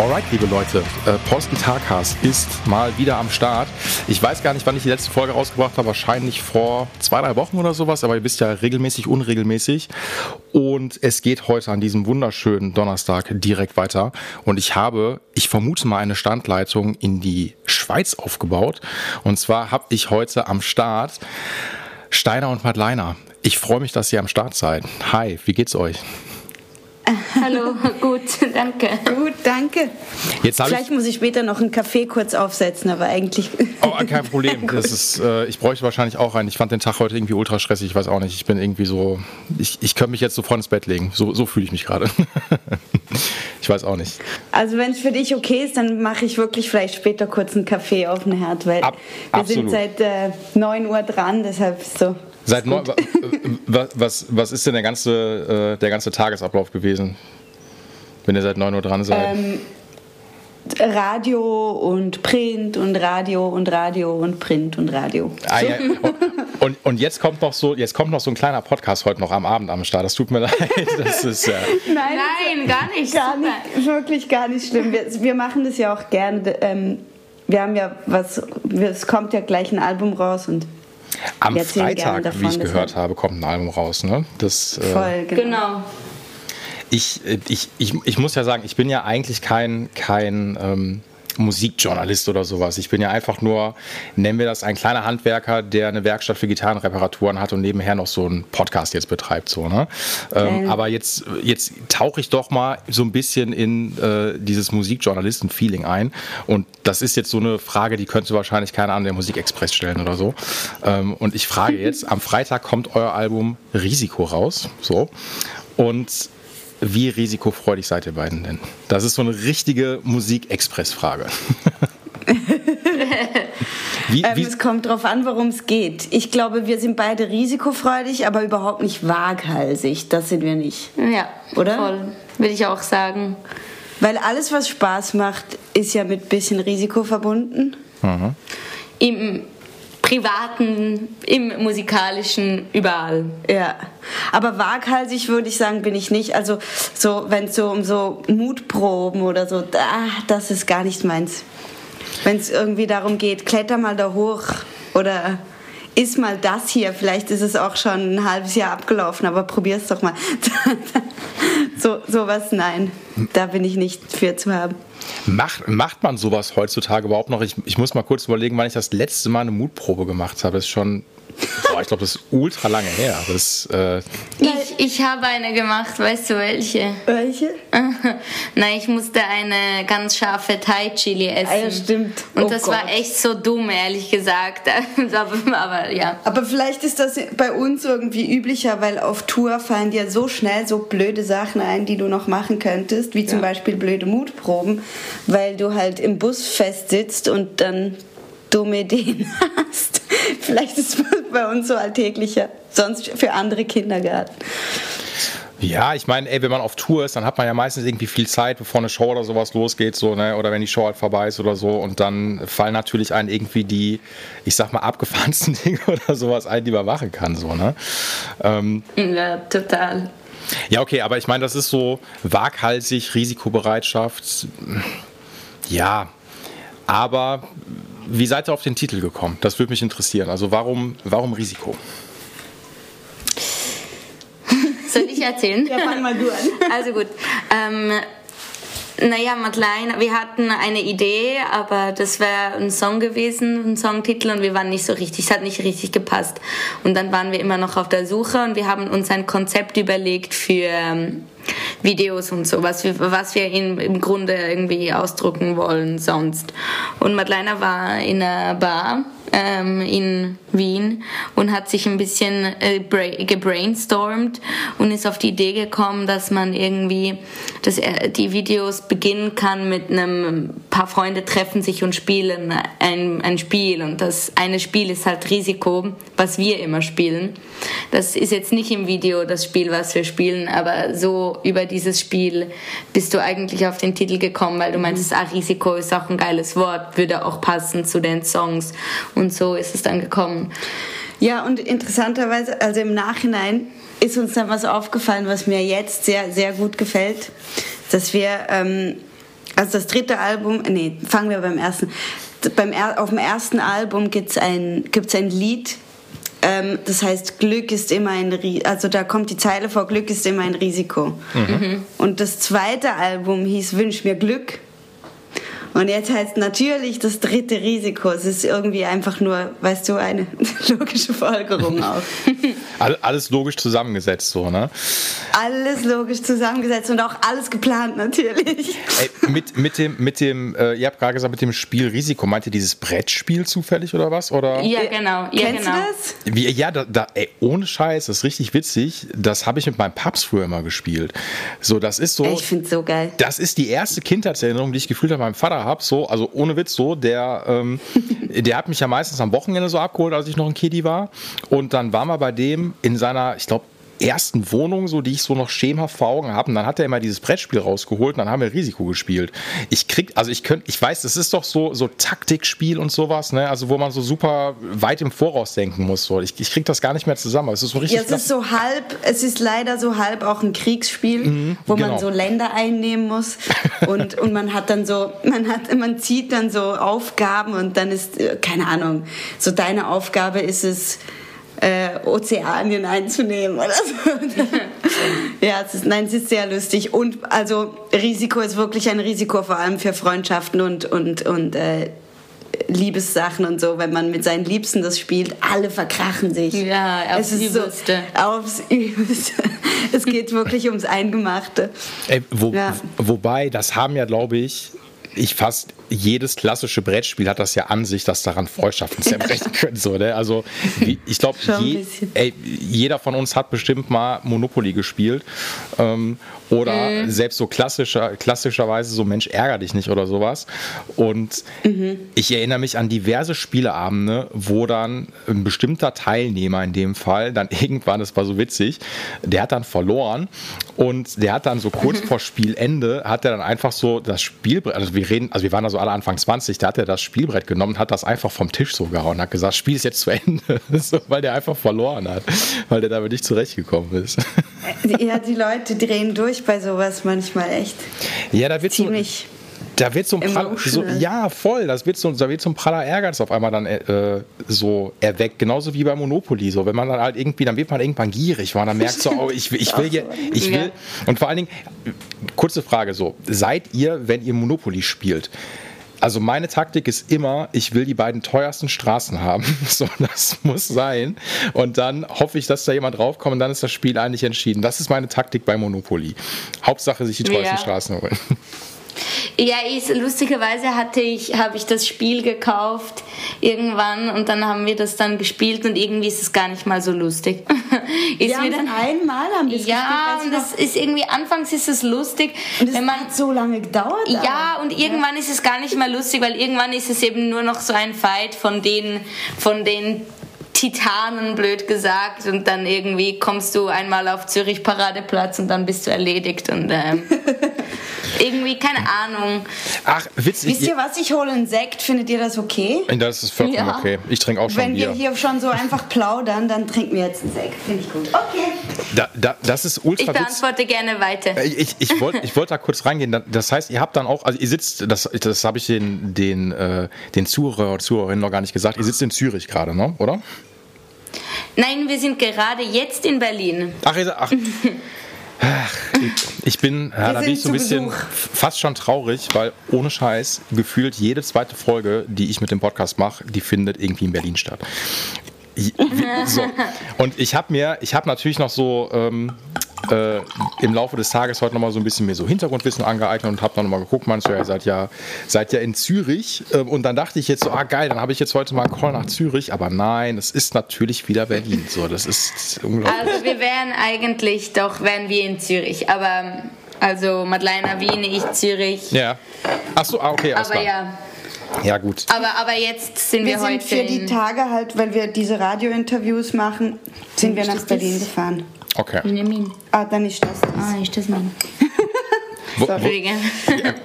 Alright, liebe Leute, äh, Posten Tagcast ist mal wieder am Start. Ich weiß gar nicht, wann ich die letzte Folge rausgebracht habe, wahrscheinlich vor zwei, drei Wochen oder sowas, aber ihr wisst ja regelmäßig, unregelmäßig. Und es geht heute an diesem wunderschönen Donnerstag direkt weiter. Und ich habe, ich vermute mal, eine Standleitung in die Schweiz aufgebaut. Und zwar habe ich heute am Start Steiner und Madleiner. Ich freue mich, dass ihr am Start seid. Hi, wie geht's euch? Hallo, gut, danke. Gut, danke. Jetzt Vielleicht muss ich später noch einen Kaffee kurz aufsetzen, aber eigentlich. Oh, kein Problem. Das ist, äh, ich bräuchte wahrscheinlich auch einen. Ich fand den Tag heute irgendwie ultra stressig. Ich weiß auch nicht. Ich bin irgendwie so. Ich, ich könnte mich jetzt sofort ins Bett legen. So, so fühle ich mich gerade. ich weiß auch nicht. Also, wenn es für dich okay ist, dann mache ich wirklich vielleicht später kurz einen Kaffee auf den Herd, weil Ab- wir absolut. sind seit äh, 9 Uhr dran, deshalb ist so. Seit neun, wa- wa- was, was ist denn der ganze, äh, der ganze Tagesablauf gewesen, wenn ihr seit 9 Uhr dran seid? Ähm, Radio und Print und Radio und Radio und Print und Radio. Ah, ja. und, und jetzt kommt noch so, jetzt kommt noch so ein kleiner Podcast heute noch am Abend am Start. Das tut mir leid. Das ist äh, Nein, gar nicht. Gar nicht, wirklich gar nicht schlimm. Wir, wir machen das ja auch gerne. Ähm, wir haben ja was, es kommt ja gleich ein Album raus und am Freitag, davon, wie ich gehört habe, kommt ein Album raus. Ne? Das, äh, voll, genau. Genau. ich, äh, ich, ich, ich muss ja sagen, ich bin ja eigentlich kein, kein ähm, Musikjournalist oder sowas. Ich bin ja einfach nur, nennen wir das, ein kleiner Handwerker, der eine Werkstatt für Gitarrenreparaturen hat und nebenher noch so einen Podcast jetzt betreibt. So, ne? ähm, aber jetzt, jetzt tauche ich doch mal so ein bisschen in äh, dieses Musikjournalisten-Feeling ein. Und das ist jetzt so eine Frage, die könnte wahrscheinlich keiner an der Musikexpress stellen oder so. Ähm, und ich frage jetzt, am Freitag kommt euer Album Risiko raus. So. Und wie risikofreudig seid ihr beiden denn? Das ist so eine richtige Musik-Express-Frage. wie, Ähm, wie, es kommt drauf an, worum es geht. Ich glaube, wir sind beide risikofreudig, aber überhaupt nicht waghalsig. Das sind wir nicht. Ja, Oder? Voll. Würde ich auch sagen. Weil alles, was Spaß macht, ist ja mit bisschen Risiko verbunden. Im privaten, im musikalischen, überall. Ja, aber waghalsig würde ich sagen, bin ich nicht. Also so, wenn es so um so Mutproben oder so, ah, das ist gar nicht meins. Wenn es irgendwie darum geht, kletter mal da hoch oder iss mal das hier. Vielleicht ist es auch schon ein halbes Jahr abgelaufen, aber probier's doch mal. so sowas, nein, da bin ich nicht für zu haben. Macht, macht man sowas heutzutage überhaupt noch? Ich, ich muss mal kurz überlegen, wann ich das letzte Mal eine Mutprobe gemacht habe. Das ist schon, boah, ich glaube, das ist ultra lange her. Das, äh, Ich, ich habe eine gemacht, weißt du welche? Welche? Nein, ich musste eine ganz scharfe Thai-Chili essen. Ah ja, stimmt. Und Oh das war Gott. echt so dumm, ehrlich gesagt. aber, aber ja. Aber vielleicht ist das bei uns irgendwie üblicher, weil auf Tour fallen dir so schnell so blöde Sachen ein, die du noch machen könntest, wie zum Beispiel blöde Mutproben, weil du halt im Bus festsitzt und dann dumme Ideen hast. Vielleicht ist es bei uns so alltäglicher, sonst für andere Kindergarten. ja, ich meine, ey, wenn man auf Tour ist, dann hat man ja meistens irgendwie viel Zeit, bevor eine Show oder sowas losgeht, so, ne? Oder wenn die Show halt vorbei ist oder so. Und dann fallen natürlich einen irgendwie die, ich sag mal, abgefahrensten Dinge oder sowas ein, die man machen kann, so, ne? Ähm, Ja, total. Ja, okay, aber ich meine, das ist so waghalsig, Risikobereitschaft. Ja, aber wie seid ihr auf den Titel gekommen? Das würde mich interessieren. Also warum, warum Risiko? Soll ich erzählen? Ja, fang mal du an. Also gut. Ähm, naja, Madeleine, wir hatten eine Idee, aber das wäre ein Song gewesen, ein Songtitel, und wir waren nicht so richtig, es hat nicht richtig gepasst. Und dann waren wir immer noch auf der Suche und wir haben uns ein Konzept überlegt für ähm, Videos und so, was wir, was wir in, im Grunde irgendwie ausdrucken wollen sonst. Und Madeleine war in einer Bar ähm, in Wien und hat sich ein bisschen äh, bra- gebrainstormt und ist auf die Idee gekommen, dass man irgendwie dass er die Videos beginnen kann mit einem paar Freunde treffen sich und spielen ein, ein Spiel und das eine Spiel ist halt Risiko, was wir immer spielen. Das ist jetzt nicht im Video das Spiel, was wir spielen, aber so über dieses Spiel bist du eigentlich auf den Titel gekommen, weil du meintest, ah, Risiko ist auch ein geiles Wort, würde auch passen zu den Songs und so ist es dann gekommen. Ja, und interessanterweise, also im Nachhinein ist uns dann was aufgefallen, was mir jetzt sehr, sehr gut gefällt, dass wir, ähm, also das dritte Album, nee, fangen wir beim ersten. Beim, auf dem ersten Album gibt's ein, gibt's ein Lied, ähm, das heißt, Glück ist immer ein, also da kommt die Zeile vor, Glück ist immer ein Risiko. Mhm. Und das zweite Album hieß Wünsch mir Glück. Und jetzt heißt natürlich das dritte Risiko. Es ist irgendwie einfach nur, weißt du, eine logische Folgerung auch. alles logisch zusammengesetzt, so, ne? Alles logisch zusammengesetzt und auch alles geplant, natürlich. Ey, mit, mit dem, mit dem äh, ihr habt gerade gesagt, mit dem Spiel Risiko, meint ihr dieses Brettspiel zufällig oder was? Oder? Ja, genau. Ja, Kennst genau. du das? Wie, ja, da, da, ey, ohne Scheiß, das ist richtig witzig. Das habe ich mit meinem Paps früher immer gespielt. So, das ist so. Ich finde so geil. Das ist die erste Kindheitserinnerung, die ich gefühlt habe meinem Vater habe. So, also ohne Witz so, der, ähm, der hat mich ja meistens am Wochenende so abgeholt, als ich noch ein Kiddy war. Und dann waren wir bei dem in seiner, ich glaube, ersten Wohnung, so die ich so noch schemenhaft vor Augen habe. Und dann hat er immer dieses Brettspiel rausgeholt und dann haben wir Risiko gespielt. Ich krieg, also ich könnte, ich weiß, das ist doch so, so Taktikspiel und sowas, ne? Also wo man so super weit im Voraus denken muss. So. Ich, ich krieg das gar nicht mehr zusammen. Es ist so richtig. Ja, es ist so halb, es ist leider so halb auch ein Kriegsspiel, mhm, wo genau. man so Länder einnehmen muss. und, und man hat dann so, man hat, man zieht dann so Aufgaben und dann ist, äh, keine Ahnung, so deine Aufgabe ist es, äh, Ozeanien einzunehmen oder so. ja, es ist, nein, es ist sehr lustig. Und also Risiko ist wirklich ein Risiko, vor allem für Freundschaften und, und, und äh, Liebessachen und so, wenn man mit seinen Liebsten das spielt, alle verkrachen sich. Ja, aufs es ist Übelste. So, aufs Übelste. Es geht wirklich ums Eingemachte. Ey, wo, ja. Wobei, das haben ja, glaube ich, ich fast jedes klassische Brettspiel hat das ja an sich, dass daran Freundschaften zerbrechen können. So, ne? Also ich glaube, je, jeder von uns hat bestimmt mal Monopoly gespielt. Ähm, oder mhm. selbst so klassischer, klassischerweise so Mensch, ärger dich nicht oder sowas. Und mhm. ich erinnere mich an diverse Spieleabende, wo dann ein bestimmter Teilnehmer in dem Fall dann irgendwann, das war so witzig, der hat dann verloren und der hat dann so kurz mhm. vor Spielende, hat er dann einfach so das Spielbrett, also wir reden, also wir waren da so alle Anfang 20, da hat er das Spielbrett genommen, hat das einfach vom Tisch so gehauen, und hat gesagt, Spiel ist jetzt zu Ende, so, weil der einfach verloren hat, weil der damit nicht zurechtgekommen ist. Ja, die Leute drehen durch bei sowas manchmal echt. Ja, da wird ziemlich. So, da wird so ein Praller, so, ja voll, das wird so, da wird so ein praller Ehrgeiz auf einmal dann äh, so erweckt, genauso wie bei Monopoly, so wenn man dann halt irgendwie, dann wird man irgendwann gierig, weil man dann merkt so, oh, ich, ich will hier, ich will, und vor allen Dingen, kurze Frage so, seid ihr, wenn ihr Monopoly spielt, also meine Taktik ist immer, ich will die beiden teuersten Straßen haben. So, das muss sein. Und dann hoffe ich, dass da jemand draufkommt und dann ist das Spiel eigentlich entschieden. Das ist meine Taktik bei Monopoly. Hauptsache sich die teuersten ja. Straßen holen. Ja, ich, lustigerweise hatte ich, habe ich das Spiel gekauft irgendwann und dann haben wir das dann gespielt und irgendwie ist es gar nicht mal so lustig. ist wir dann, einmal haben wir es Ja, gespielt, und das ist irgendwie, anfangs ist es lustig. Und es wenn man, hat so lange gedauert. Ja, und irgendwann ja. ist es gar nicht mehr lustig, weil irgendwann ist es eben nur noch so ein Fight von den, von den Titanen, blöd gesagt. Und dann irgendwie kommst du einmal auf Zürich Paradeplatz und dann bist du erledigt. Und ähm, irgendwie, keine Ahnung. Ach, witzig. Wisst ihr was? Ich hole einen Sekt. Findet ihr das okay? Das ist vollkommen ja. okay. Ich trinke auch schon Wenn Bier. wir hier schon so einfach plaudern, dann trinken wir jetzt einen Sekt. Finde ich gut. Okay. Da, da, das ist ultra Ich beantworte gerne weiter. Äh, ich, ich wollte ich wollt da kurz reingehen. Das heißt, ihr habt dann auch, also ihr sitzt, das, das habe ich den, den, äh, den Zuhörer oder Zuhörerinnen noch gar nicht gesagt, ihr sitzt in Zürich gerade, ne? oder? Nein, wir sind gerade jetzt in Berlin. Ach, ach. Ich bin, ja, da bin ich so ein bisschen Besuch. fast schon traurig, weil ohne Scheiß gefühlt jede zweite Folge, die ich mit dem Podcast mache, die findet irgendwie in Berlin statt. So. Und ich habe mir, ich habe natürlich noch so ähm, äh, im Laufe des Tages heute nochmal so ein bisschen mehr so Hintergrundwissen angeeignet und habe dann nochmal geguckt, du, ja, seid ja, seid ja in Zürich. Äh, und dann dachte ich jetzt so, ah geil, dann habe ich jetzt heute mal einen Call nach Zürich. Aber nein, es ist natürlich wieder Berlin. So, das ist unglaublich. Also wir wären eigentlich, doch wären wir in Zürich, aber Also Madeleine Wien, ich Zürich. Ja. Achso, ah, okay, alles Aber klar. ja, Ja, gut. aber, aber jetzt sind wir, Wir sind heute für die Tage halt, weil wir diese Radiointerviews machen, sind wir nach Berlin das? gefahren. Okay. in Wien. Ah, dann ist das das. Ah, ist das mein? Wo, wo, ja,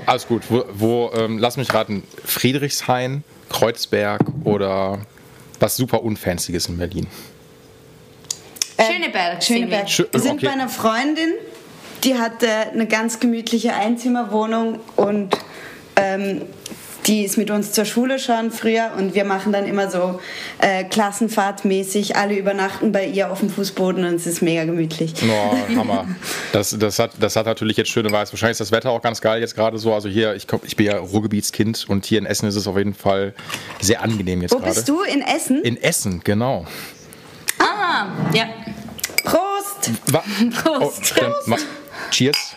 alles gut. Wo, wo ähm, lass mich raten, Friedrichshain, Kreuzberg oder was super Unfancyes in Berlin? Schöneberg. sind wir. Schöneberg. Schö- Wir sind okay. bei einer Freundin, die hatte eine ganz gemütliche Einzimmerwohnung und ähm, die ist mit uns zur Schule schon früher und wir machen dann immer so äh, Klassenfahrtmäßig, alle übernachten bei ihr auf dem Fußboden und es ist mega gemütlich. Oh, Hammer. Das, das, hat, das hat natürlich jetzt schöne Weiß. Wahrscheinlich ist das Wetter auch ganz geil jetzt gerade so. Also hier, ich, komm, ich bin ja Ruhrgebietskind und hier in Essen ist es auf jeden Fall sehr angenehm jetzt Wo gerade. bist du? In Essen? In Essen, genau. Ah, ja. Prost! Wa Prost. dann ma- Cheers.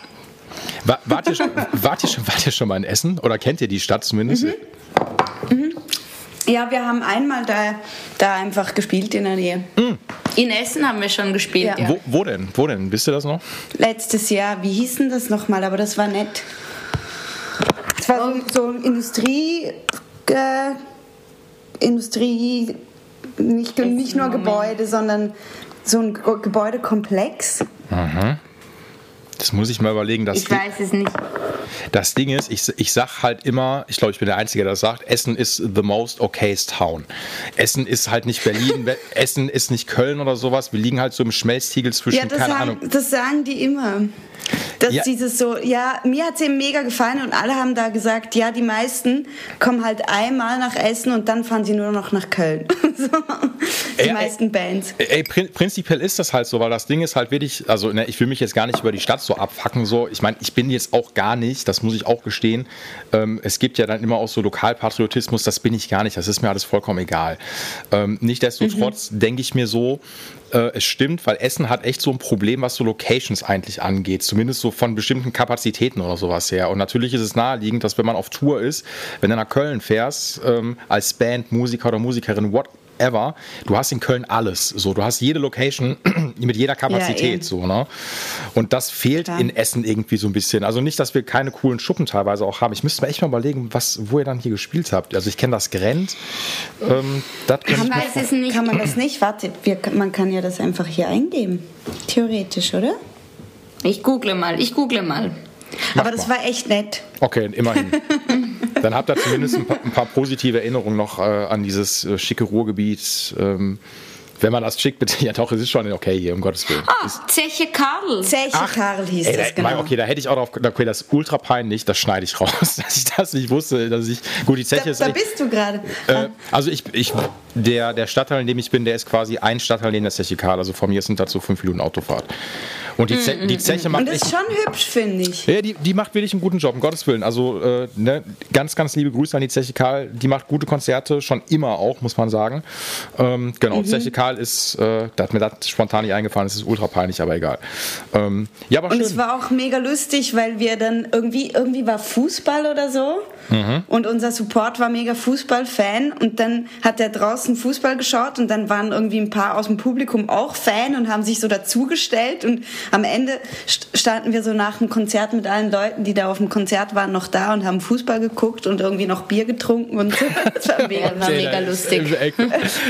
Wa wart, ihr schon, wart, ihr schon, wart ihr schon mal in Essen? Oder kennt ihr die Stadt zumindest? Ja, wir haben einmal da, da einfach gespielt in der Nähe. In Essen haben wir schon gespielt, Ja. ja. Wo, wo denn? Wo denn? Wisst ihr das noch? Letztes Jahr, wie hieß denn das nochmal? Aber das war nett. Es war so, so ein Industrie. Äh, Industrie. Nicht, nicht nur. Gebäude, sondern so ein Ge- Gebäudekomplex. Das muss ich mal überlegen. Das, Ich weiß es nicht. das Ding ist, ich, ich sag halt immer, ich glaube, ich bin der Einzige, der das sagt, Essen ist the most okayest town. Essen ist halt nicht Berlin, Essen ist nicht Köln oder sowas. Wir liegen halt so im Schmelztiegel zwischen, Ja, das keine sagen, Ahnung. das sagen die immer. Dass Ja. dieses so, ja, mir hat es eben mega gefallen und alle haben da gesagt, ja, die meisten kommen halt einmal nach Essen und dann fahren sie nur noch nach Köln. so, die Ja, meisten Bands. Ey, prin prinzipiell ist das halt so, weil das Ding ist halt wirklich, also ne, ich will mich jetzt gar nicht über die Stadt so abfacken, so. Ich meine, ich bin jetzt auch gar nicht, das muss ich auch gestehen. Ähm, es gibt ja dann immer auch so Lokalpatriotismus, das bin ich gar nicht, das ist mir alles vollkommen egal. Ähm, Nichtsdestotrotz denke ich mir so, äh, es stimmt, weil Essen hat echt so ein Problem, was so Locations eigentlich angeht, zumindest so von bestimmten Kapazitäten oder sowas her. Und natürlich ist es naheliegend, dass wenn man auf Tour ist, wenn du nach Köln fährst, ähm, als Band, Musiker oder Musikerin, what ever. Du hast in Köln alles. So, du hast jede Location mit jeder Kapazität. eben. so, ne? Und das fehlt Klar. in Essen irgendwie so ein bisschen. Also nicht, dass wir keine coolen Schuppen teilweise auch haben. Ich müsste mir echt mal überlegen, was, wo ihr dann hier gespielt habt. Also ich kenne das Grenz. Ähm, das es nicht. Kann man das nicht? Warte, wir, man kann ja das einfach hier eingeben. Theoretisch, oder? Ich google mal, ich google mal. Aber das war echt nett. Okay, immerhin. Dann habt ihr zumindest ein paar, ein paar positive Erinnerungen noch äh, an dieses äh, schicke Ruhrgebiet. Ähm, wenn man das schickt, bitte. Ja, doch, es ist schon okay hier, um Gottes Willen. Ah, Zeche Karl. Zeche Karl hieß Ey, das, da, genau. Okay, da hätte ich auch drauf. Okay, das ist ultra peinlich, das schneide ich raus, dass ich das nicht wusste. Dass ich, gut, die Zeche Da, ist. da bist du gerade. äh, also ich, ich, der, der Stadtteil, in dem ich bin, der ist quasi ein Stadtteil neben der Zeche Karl. Also von mir sind dazu fünf Minuten Autofahrt. Und die, Ze die Zeche macht Und das ist schon hübsch, finde ich. ja, die, die macht wirklich einen guten Job, um Gottes Willen. Also äh, ne, ganz, ganz liebe Grüße an die Zeche Karl. Die macht gute Konzerte, schon immer auch, muss man sagen. Ähm, genau, Zeche Karl ist, äh, da hat mir das spontan nicht eingefallen, es ist ultra peinlich, aber egal. Ähm, ja, aber Und schön. es war auch mega lustig, weil wir dann irgendwie, irgendwie war Fußball oder so. Mhm. Und unser Support war mega Fußball-Fan. Und dann hat er draußen Fußball geschaut und dann waren irgendwie ein paar aus dem Publikum auch Fan und haben sich so dazugestellt. Und am Ende st- standen wir so nach dem Konzert mit allen Leuten, die da auf dem Konzert waren, noch da und haben Fußball geguckt und irgendwie noch Bier getrunken. Und so. das war mega war mega lustig.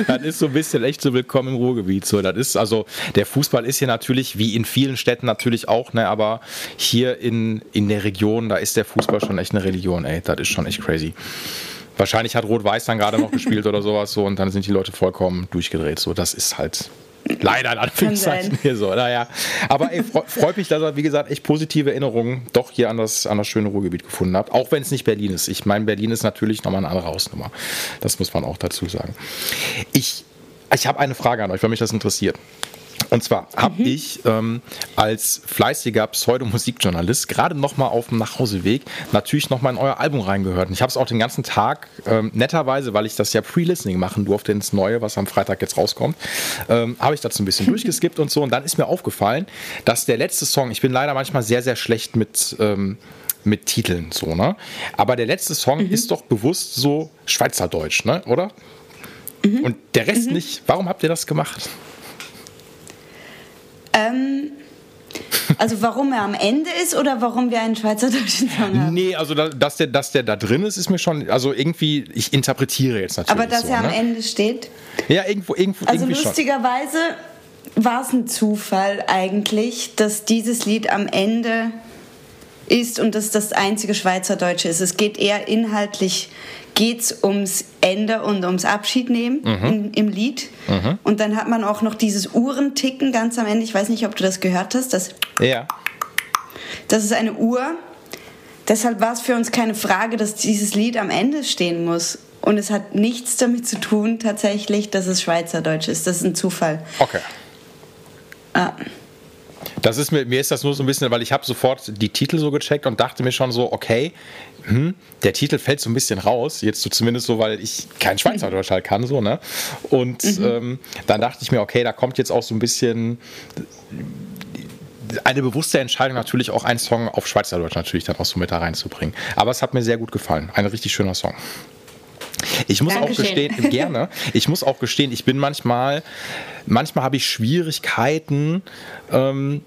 Das ist so ein bisschen echt so willkommen im Ruhrgebiet. So, das ist also der Fußball ist hier natürlich wie in vielen Städten natürlich auch, ne, aber hier in, in der Region, da ist der Fußball schon echt eine Religion, ey. Das ist schon echt crazy. Wahrscheinlich hat Rot-Weiß dann gerade noch gespielt oder sowas so und dann sind die Leute vollkommen durchgedreht. So, das ist halt leider in Anführungszeichen hier so. Naja. Aber ey, freu- freut mich, dass ihr, wie gesagt, echt positive Erinnerungen doch hier an das, an das schöne Ruhrgebiet gefunden habt. Auch wenn es nicht Berlin ist. Ich meine, Berlin ist natürlich nochmal eine andere Hausnummer. Das muss man auch dazu sagen. Ich, ich habe eine Frage an euch, weil mich das interessiert. Und zwar habe ich ähm, als fleißiger Pseudomusikjournalist gerade noch mal auf dem Nachhauseweg natürlich noch mal in euer Album reingehört. Und ich habe es auch den ganzen Tag ähm, netterweise, weil ich das ja Pre-Listening machen durfte ins Neue, was am Freitag jetzt rauskommt, ähm, habe ich dazu ein bisschen durchgeskippt und so. Und dann ist mir aufgefallen, dass der letzte Song, ich bin leider manchmal sehr, sehr schlecht mit... Ähm, mit Titeln so, ne? Aber der letzte Song ist doch bewusst so Schweizerdeutsch, ne? Oder? Und der Rest nicht. Warum habt ihr das gemacht? Ähm, Also warum er am Ende ist oder warum wir einen schweizerdeutschen Song haben? Nee, also da, dass, der, dass der da drin ist, ist mir schon, also irgendwie, ich interpretiere jetzt natürlich Aber dass so, er am ne? Ende steht. Ja, irgendwo, irgendwo Also irgendwie lustigerweise war es ein Zufall eigentlich, dass dieses Lied am Ende ist und das das einzige Schweizerdeutsche ist. Es geht eher inhaltlich geht's ums Ende und ums Abschiednehmen Mhm. in, im Lied. Und dann hat man auch noch dieses Uhrenticken ganz am Ende. Ich weiß nicht, ob du das gehört hast. Das, Ja. das ist eine Uhr. Deshalb war es für uns keine Frage, dass dieses Lied am Ende stehen muss. Und es hat nichts damit zu tun, tatsächlich, dass es Schweizerdeutsch ist. Das ist ein Zufall. Okay. Ah. Das ist mir, mir ist das nur so ein bisschen, weil ich habe sofort die Titel so gecheckt und dachte mir schon so, okay, hm, der Titel fällt so ein bisschen raus, jetzt so zumindest so, weil ich kein Schweizerdeutsch halt kann, so, ne? Und ähm, dann dachte ich mir, okay, da kommt jetzt auch so ein bisschen eine bewusste Entscheidung natürlich auch einen Song auf Schweizerdeutsch natürlich dann auch so mit da reinzubringen. Aber es hat mir sehr gut gefallen. Ein richtig schöner Song. Ich muss Dankeschön. auch gestehen, gerne, ich muss auch gestehen, ich bin manchmal, manchmal habe ich Schwierigkeiten, ähm,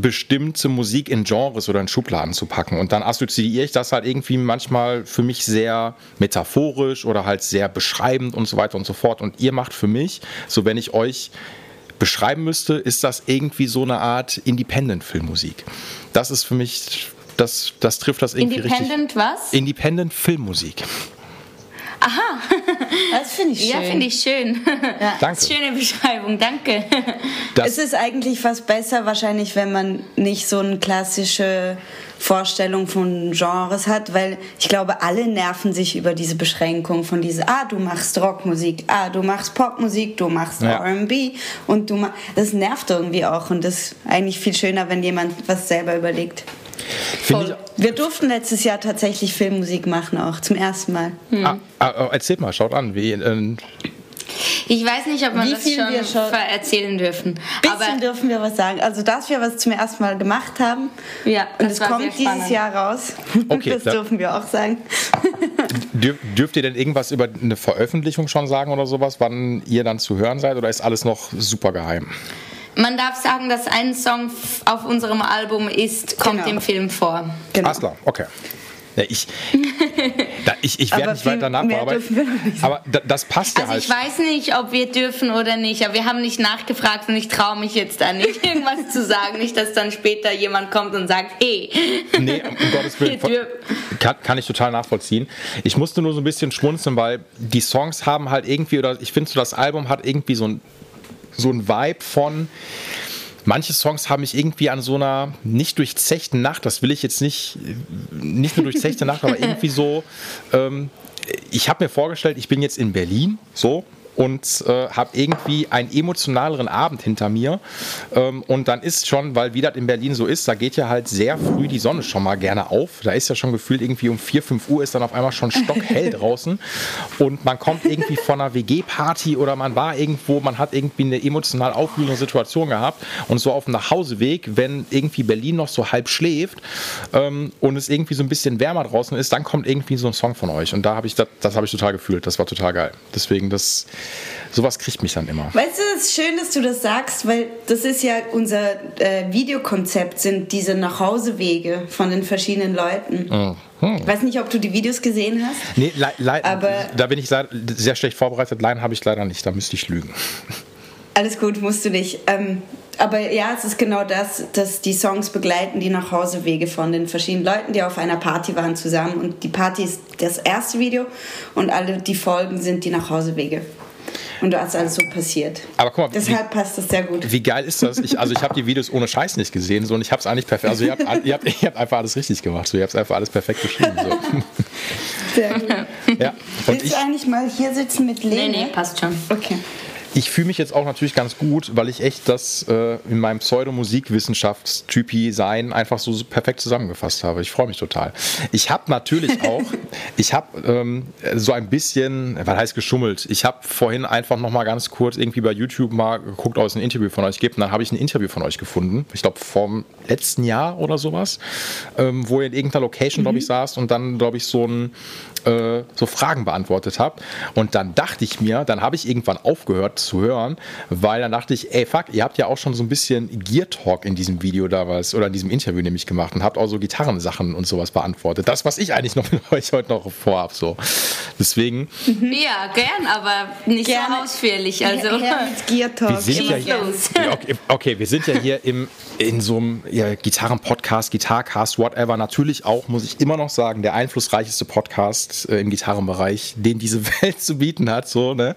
bestimmte Musik in Genres oder in Schubladen zu packen. Und dann assoziiere ich das halt irgendwie manchmal für mich sehr metaphorisch oder halt sehr beschreibend und so weiter und so fort. Und ihr macht für mich, so wenn ich euch beschreiben müsste, ist das irgendwie so eine Art Independent-Filmmusik. Das ist für mich, das, das trifft das irgendwie Independent was? richtig. Independent-Filmmusik. Das finde ich schön. Ja, finde ich schön. Danke. Schöne Beschreibung, danke. Das, Es ist eigentlich fast besser wahrscheinlich, wenn man nicht so eine klassische Vorstellung von Genres hat, weil ich glaube, alle nerven sich über diese Beschränkung von diese, ah, du machst Rockmusik, ah, du machst Popmusik, du machst Ja. R&B und du machst, das nervt irgendwie auch und das ist eigentlich viel schöner, wenn jemand was selber überlegt. Voll. Wir durften letztes Jahr tatsächlich Filmmusik machen auch, zum ersten Mal. ah, ah, erzählt mal, schaut an, wie, äh, Ich weiß nicht, ob wir Wie das schon, wir schon- erzählen dürfen. Bisschen Aber dürfen wir was sagen. Also, dass wir was zum ersten Mal gemacht haben Ja, und das es kommt dieses spannend. Jahr raus. Okay, das da- dürfen wir auch sagen. Dürf, dürft ihr denn irgendwas über eine Veröffentlichung schon sagen oder sowas, wann ihr dann zu hören seid oder ist alles noch super geheim? Man darf sagen, dass ein Song auf unserem Album ist, kommt Genau. im Film vor. Genau. Asla, okay. Ja, ich da, ich, ich werde nicht weiter nachbearbeiten. Aber da, das passt ja Also ich halt. weiß nicht, ob wir dürfen oder nicht, aber wir haben nicht nachgefragt und ich traue mich jetzt da nicht, irgendwas zu sagen. Nicht, dass dann später jemand kommt und sagt, hey, Nee, um Gottes Willen. Kann, kann ich total nachvollziehen. Ich musste nur so ein bisschen schmunzeln, weil die Songs haben halt irgendwie, oder ich finde so, das Album hat irgendwie so ein, so ein Vibe von. Manche Songs haben mich irgendwie an so einer nicht durchzechten Nacht, das will ich jetzt nicht, nicht nur durchzechte Nacht, aber irgendwie so. Ähm, ich habe mir vorgestellt, ich bin jetzt in Berlin, so, und äh, habe irgendwie einen emotionaleren Abend hinter mir. Ähm, und dann ist schon, weil wie das in Berlin so ist, da geht ja halt sehr früh die Sonne schon mal gerne auf. Da ist ja schon gefühlt irgendwie um 4, 5 Uhr ist dann auf einmal schon stockhell draußen. Und man kommt irgendwie von einer WG-Party oder man war irgendwo, man hat irgendwie eine emotional aufwühlende Situation gehabt. Und so auf dem Nachhauseweg, wenn irgendwie Berlin noch so halb schläft ähm, und es irgendwie so ein bisschen wärmer draußen ist, dann kommt irgendwie so ein Song von euch. Und da habe ich das, das habe ich total gefühlt. Das war total geil. Deswegen, das, sowas kriegt mich dann immer. Weißt du, es ist schön, dass du das sagst, weil das ist ja unser äh, Videokonzept, sind diese Nachhausewege von den verschiedenen Leuten. Ich weiß nicht, ob du die Videos gesehen hast. Nee, Aber- da bin ich sehr schlecht vorbereitet. Line habe ich leider nicht, da müsste ich lügen. Alles gut, musst du nicht. Ähm, aber ja, es ist genau das, dass die Songs begleiten die Nachhausewege von den verschiedenen Leuten, die auf einer Party waren zusammen. Und die Party ist das erste Video und alle die Folgen sind die Nachhausewege. Und da ist alles so passiert. Aber guck mal, Deshalb passt das sehr gut. Wie geil ist das? Ich, also ich habe die Videos ohne Scheiß nicht gesehen so, und ich habe es eigentlich perfekt. Also ihr habt, ihr, habt, ihr habt einfach alles richtig gemacht. So, ihr habt einfach alles perfekt beschrieben. So. Sehr gut. Ja. Und Willst ich, du eigentlich mal hier sitzen mit nee, Lene? nee, passt schon. Okay. Ich fühle mich jetzt auch natürlich ganz gut, weil ich echt das äh, in meinem Pseudomusikwissenschaftstypi sein einfach so perfekt zusammengefasst habe. Ich freue mich total. Ich habe natürlich auch, ich habe ähm, so ein bisschen, was heißt geschummelt? Ich habe vorhin einfach noch mal ganz kurz irgendwie bei YouTube mal geguckt, ob es ein Interview von euch gibt. Und dann habe ich ein Interview von euch gefunden. Ich glaube vom letzten Jahr oder sowas, ähm, wo ihr in irgendeiner Location, glaube ich, saßt und dann, glaube ich, so ein äh, so Fragen beantwortet habt. Und dann dachte ich mir, dann habe ich irgendwann aufgehört zu hören, weil dann dachte ich, ey, fuck, ihr habt ja auch schon so ein bisschen Gear Talk in diesem Video damals oder in diesem Interview nämlich gemacht und habt auch so Gitarrensachen und sowas beantwortet. Das, was ich eigentlich noch mit euch heute noch vorhab, so. Deswegen. Ja, gern, aber nicht Gerne. so ausführlich. Also, Gear Talk. Wir sind ja hier, okay, okay, wir sind ja hier im, in so einem ja, Gitarren-Podcast, Gitarcast, whatever. Natürlich auch, muss ich immer noch sagen, der einflussreicheste Podcast äh, im Gitarrenbereich, den diese Welt zu bieten hat. So, ne?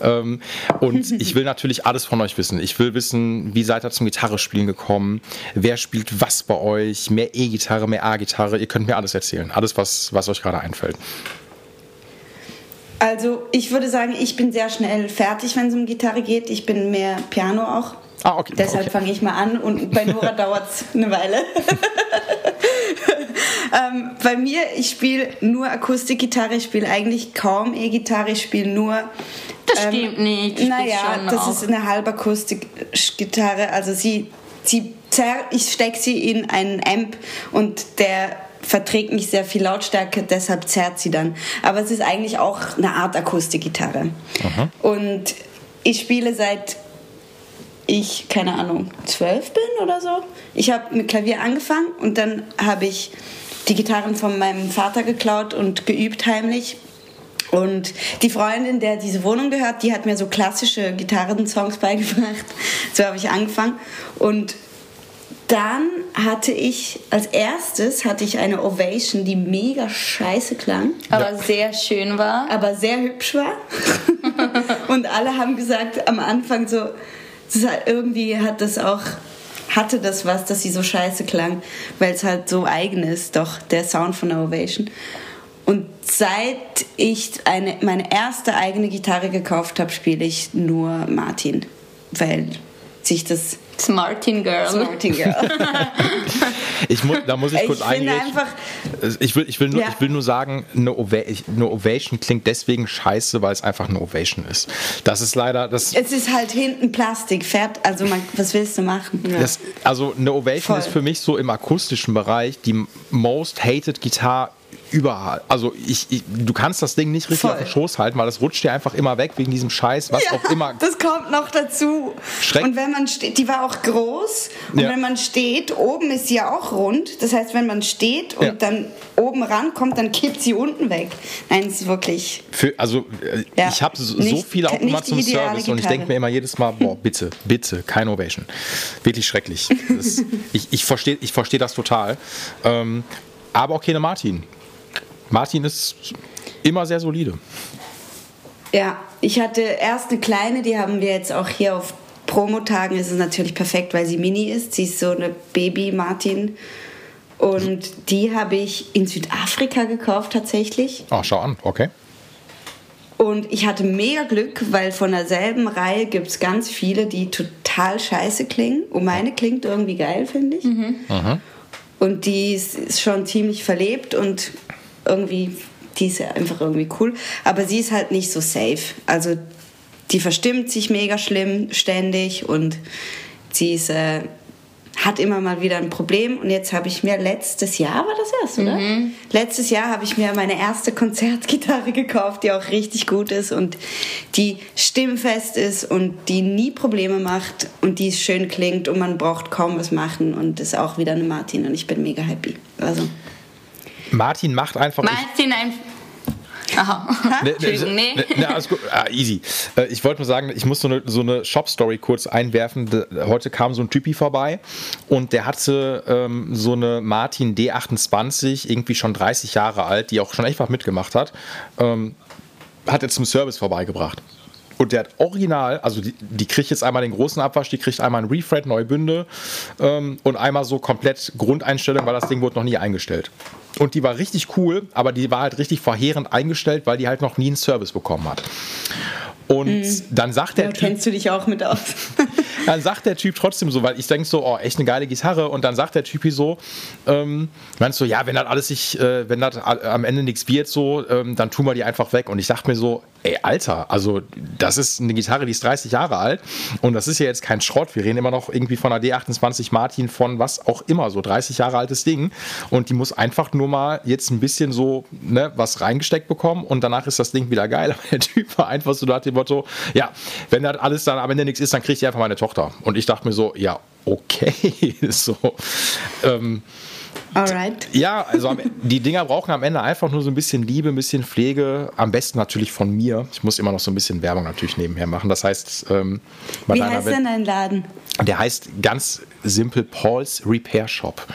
ähm, und ich will natürlich alles von euch wissen. Ich will wissen, wie seid ihr zum Gitarrespielen gekommen? Wer spielt was bei euch? Mehr E-Gitarre, mehr A-Gitarre? Ihr könnt mir alles erzählen. Alles, was, was euch gerade einfällt. Also ich würde sagen, ich bin sehr schnell fertig, wenn es um Gitarre geht. Ich bin mehr Piano auch. Ah, okay. Deshalb okay. fange ich mal an und bei Nora dauert es eine Weile. ähm, bei mir, ich spiele nur Akustikgitarre, ich spiele eigentlich kaum E-Gitarre, ich spiele nur. Das stimmt nicht, Naja, das auch. ist eine Halbakustikgitarre. Also sie, sie ich stecke sie in einen Amp und der verträgt nicht sehr viel Lautstärke, deshalb zerrt sie dann. Aber es ist eigentlich auch eine Art Akustikgitarre. Und ich spiele seit ich, keine Ahnung, zwölf bin oder so. Ich habe mit Klavier angefangen und dann habe ich die Gitarren von meinem Vater geklaut und geübt heimlich. Und die Freundin, der diese Wohnung gehört, die hat mir so klassische Gitarrensongs beigebracht. So habe ich angefangen. Und dann hatte ich, als erstes hatte ich eine Ovation, die mega scheiße klang aber sehr schön war. aber sehr hübsch war. und alle haben gesagt am Anfang so, hat, irgendwie hat das auch, hatte das was, dass sie so scheiße klang, weil es halt so eigen ist, doch der Sound von der Ovation. Und seit ich eine, meine erste eigene Gitarre gekauft habe, spiele ich nur Martin, weil sich das Das Martin Girl. Martin Girl. Ich mu da muss ich, Ich kurz eingehen. einfach, Ich will, ich, will nur, Ja. ich will nur sagen, eine, Ova eine Ovation klingt deswegen scheiße, weil es einfach eine Ovation ist. Das ist leider, das, es ist halt hinten Plastik, fährt, also man, was willst du machen? das also eine Ovation Voll. ist für mich so im akustischen Bereich die most hated Gitarre überall. Also ich, ich, du kannst das Ding nicht richtig Voll. auf den Schoß halten, weil das rutscht dir einfach immer weg wegen diesem Scheiß, was auch immer. Das kommt noch dazu. Schreck- Und wenn man steht, die war auch groß. Und Ja. wenn man steht, oben ist sie ja auch rund. Das heißt, wenn man steht und Ja. dann oben rankommt, dann kippt sie unten weg. Nein, es ist wirklich. Für, also äh, Ja, ich habe so, so viele auch immer zum Service und ich Gitarre. denke mir immer jedes Mal, boah, bitte, bitte, keine Ovation. Wirklich schrecklich. Das, ich ich verstehe ich versteh das total. Ähm, aber okay, eine Martin. Martin ist immer sehr solide. Ja, ich hatte erst eine kleine, die haben wir jetzt auch hier auf Promotagen. Ist es natürlich perfekt, weil sie mini ist. Sie ist so eine Baby-Martin. Und die habe ich in Südafrika gekauft tatsächlich. Oh, schau an, okay. Und ich hatte mega Glück, weil von derselben Reihe gibt es ganz viele, die total scheiße klingen. Und meine klingt irgendwie geil, finde ich. Und die ist schon ziemlich verlebt und irgendwie, die ist ja einfach irgendwie cool. Aber sie ist halt nicht so safe. Also die verstimmt sich mega schlimm ständig und sie ist, äh, hat immer mal wieder ein Problem. Und jetzt habe ich mir letztes Jahr, war das erst, oder? Letztes Jahr habe ich mir meine erste Konzertgitarre gekauft, die auch richtig gut ist und die stimmfest ist und die nie Probleme macht und die schön klingt und man braucht kaum was machen und ist auch wieder eine Martin und ich bin mega happy. Also, Martin macht einfach. Martin ein. Aha. Ne, Entschuldigung, nee. ne, ne, alles gut. Ah, easy. Äh, Ich wollte nur sagen, ich muss so eine, so eine Shop-Story kurz einwerfen. Heute kam so ein Typi vorbei und der hatte ähm, so eine Martin D28, irgendwie schon 30 Jahre alt, die auch schon echt was mitgemacht hat, ähm, hat er zum Service vorbeigebracht. Und der hat original, also die, die kriegt jetzt einmal den großen Abwasch, die kriegt einmal ein Refret, neue Bünde ähm, und einmal so komplett Grundeinstellung, weil das Ding wurde noch nie eingestellt. Und die war richtig cool, aber die war halt richtig verheerend eingestellt, weil die halt noch nie einen Service bekommen hat. Und dann sagt der da Typ, kennst du dich auch mit aus. dann sagt der Typ trotzdem so, weil ich denke so, oh, echt eine geile Gitarre. Und dann sagt der Typi so, ähm, meinst du, ja, wenn das alles sich, äh, wenn das am Ende nichts wird, so, ähm, dann tun wir die einfach weg. Und ich dachte mir so, ey, Alter, also das ist eine Gitarre, die ist 30 Jahre alt und das ist ja jetzt kein Schrott. Wir reden immer noch irgendwie von einer D28 Martin von was auch immer, so 30 Jahre altes Ding und die muss einfach nur mal jetzt ein bisschen so ne, was reingesteckt bekommen und danach ist das Ding wieder geil. Aber der Typ war einfach so, da hat dem Motto, ja, wenn das alles dann am Ende nichts ist, dann kriegt ihr einfach meine Tochter. Und ich dachte mir so, ja, okay, so. Ähm, Alright. ja, also am, die Dinger brauchen am Ende einfach nur so ein bisschen Liebe, ein bisschen Pflege. Am besten natürlich von mir. Ich muss immer noch so ein bisschen Werbung natürlich nebenher machen. Das heißt, ähm, Wie heißt denn dein Laden? der heißt ganz simpel Paul's Repair Shop.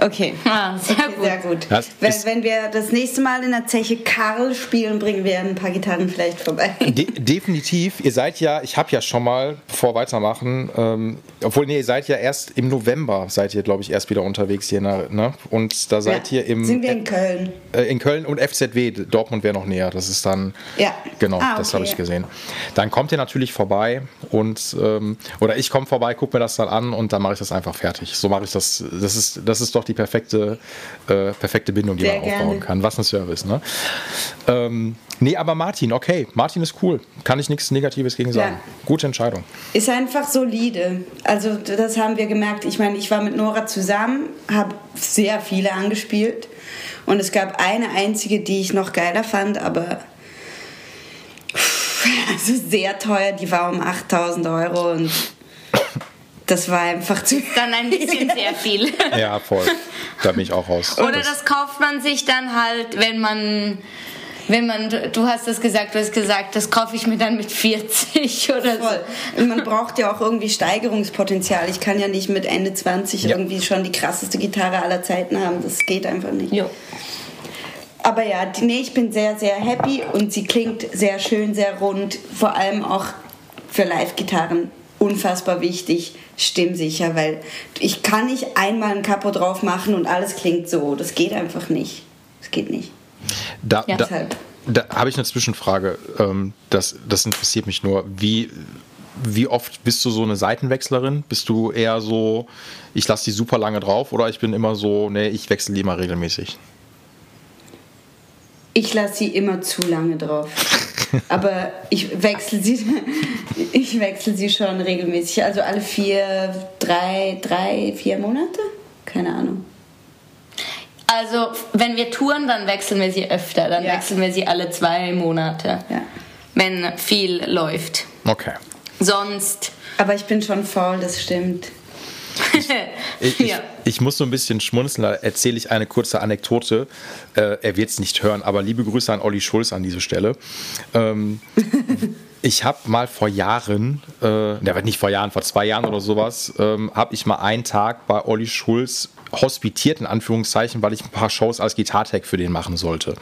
Okay. Ah, sehr Okay, gut. Sehr gut. Das wenn, wenn wir das nächste Mal in der Zeche Karl spielen, bringen wir ein paar Gitarren vielleicht vorbei. De definitiv. Ihr seid ja, ich habe ja schon mal, bevor wir weitermachen, ähm, obwohl, nee, ihr seid ja erst im November, seid ihr, glaube ich, erst wieder unterwegs hier, ne? Und da seid Ja. ihr im, Sind wir in Köln? äh, in Köln und FZW. Dortmund wäre noch näher. Das ist dann, Ja. genau, Ah, das okay, habe ich gesehen. Dann kommt ihr natürlich vorbei und, ähm, oder ich komme vorbei, gucke mir das dann an und dann mache ich das einfach fertig. So mache ich das. Das ist, das ist doch die perfekte, äh, perfekte Bindung, die Sehr man aufbauen gerne. kann. Was ein Service, ne? Ähm, nee, aber Martin, okay. Martin ist cool. Kann ich nichts Negatives gegen sagen. Ja. Gute Entscheidung. Ist einfach solide. Also das haben wir gemerkt. Ich meine, ich war mit Nora zusammen, habe sehr viele angespielt und es gab eine einzige, die ich noch geiler fand, aber also sehr teuer. Die war um 8000 Euro und das war einfach zu Dann ein bisschen sehr viel. Ja, voll. da bin ich auch raus. Oder das kauft man sich dann halt, wenn man, wenn man, du hast es gesagt, du hast gesagt, das kaufe ich mir dann mit 40 oder so. Voll. Und man braucht ja auch irgendwie Steigerungspotenzial. Ich kann ja nicht mit Ende 20 Ja. irgendwie schon die krasseste Gitarre aller Zeiten haben. Das geht einfach nicht. Jo. Aber ja, die, nee, ich bin sehr, sehr happy und sie klingt sehr schön, sehr rund. Vor allem auch für Live-Gitarren unfassbar wichtig, stimmsicher, weil ich kann nicht einmal ein Kapo drauf machen und alles klingt so. Das geht einfach nicht. Das geht nicht. Da, Ja, da, da habe ich eine Zwischenfrage. Ähm, das, das interessiert mich nur. Wie, wie oft bist du so eine Seitenwechslerin? Bist du eher so, ich lasse die super lange drauf oder ich bin immer so, nee, ich wechsle die immer regelmäßig? Ich lasse sie immer zu lange drauf. Aber ich wechsle sie, ich wechsle sie schon regelmäßig. Also alle vier, drei, drei, vier Monate? Keine Ahnung. Also, wenn wir touren, dann wechseln wir sie öfter. Dann Ja. wechseln wir sie alle zwei Monate. Ja. Wenn viel läuft. Okay. Sonst. Aber ich bin schon faul, das stimmt. Ich, ich, ja. ich muss so ein bisschen schmunzeln, da erzähle ich eine kurze Anekdote. Äh, er wird es nicht hören, aber liebe Grüße an Olli Schulz an diese Stelle. Ähm, ich habe mal vor Jahren, äh, ne, nicht vor Jahren, vor zwei Jahren oder sowas, ähm, habe ich mal einen Tag bei Olli Schulz hospitiert, in Anführungszeichen, weil ich ein paar Shows als Gitartech für den machen sollte.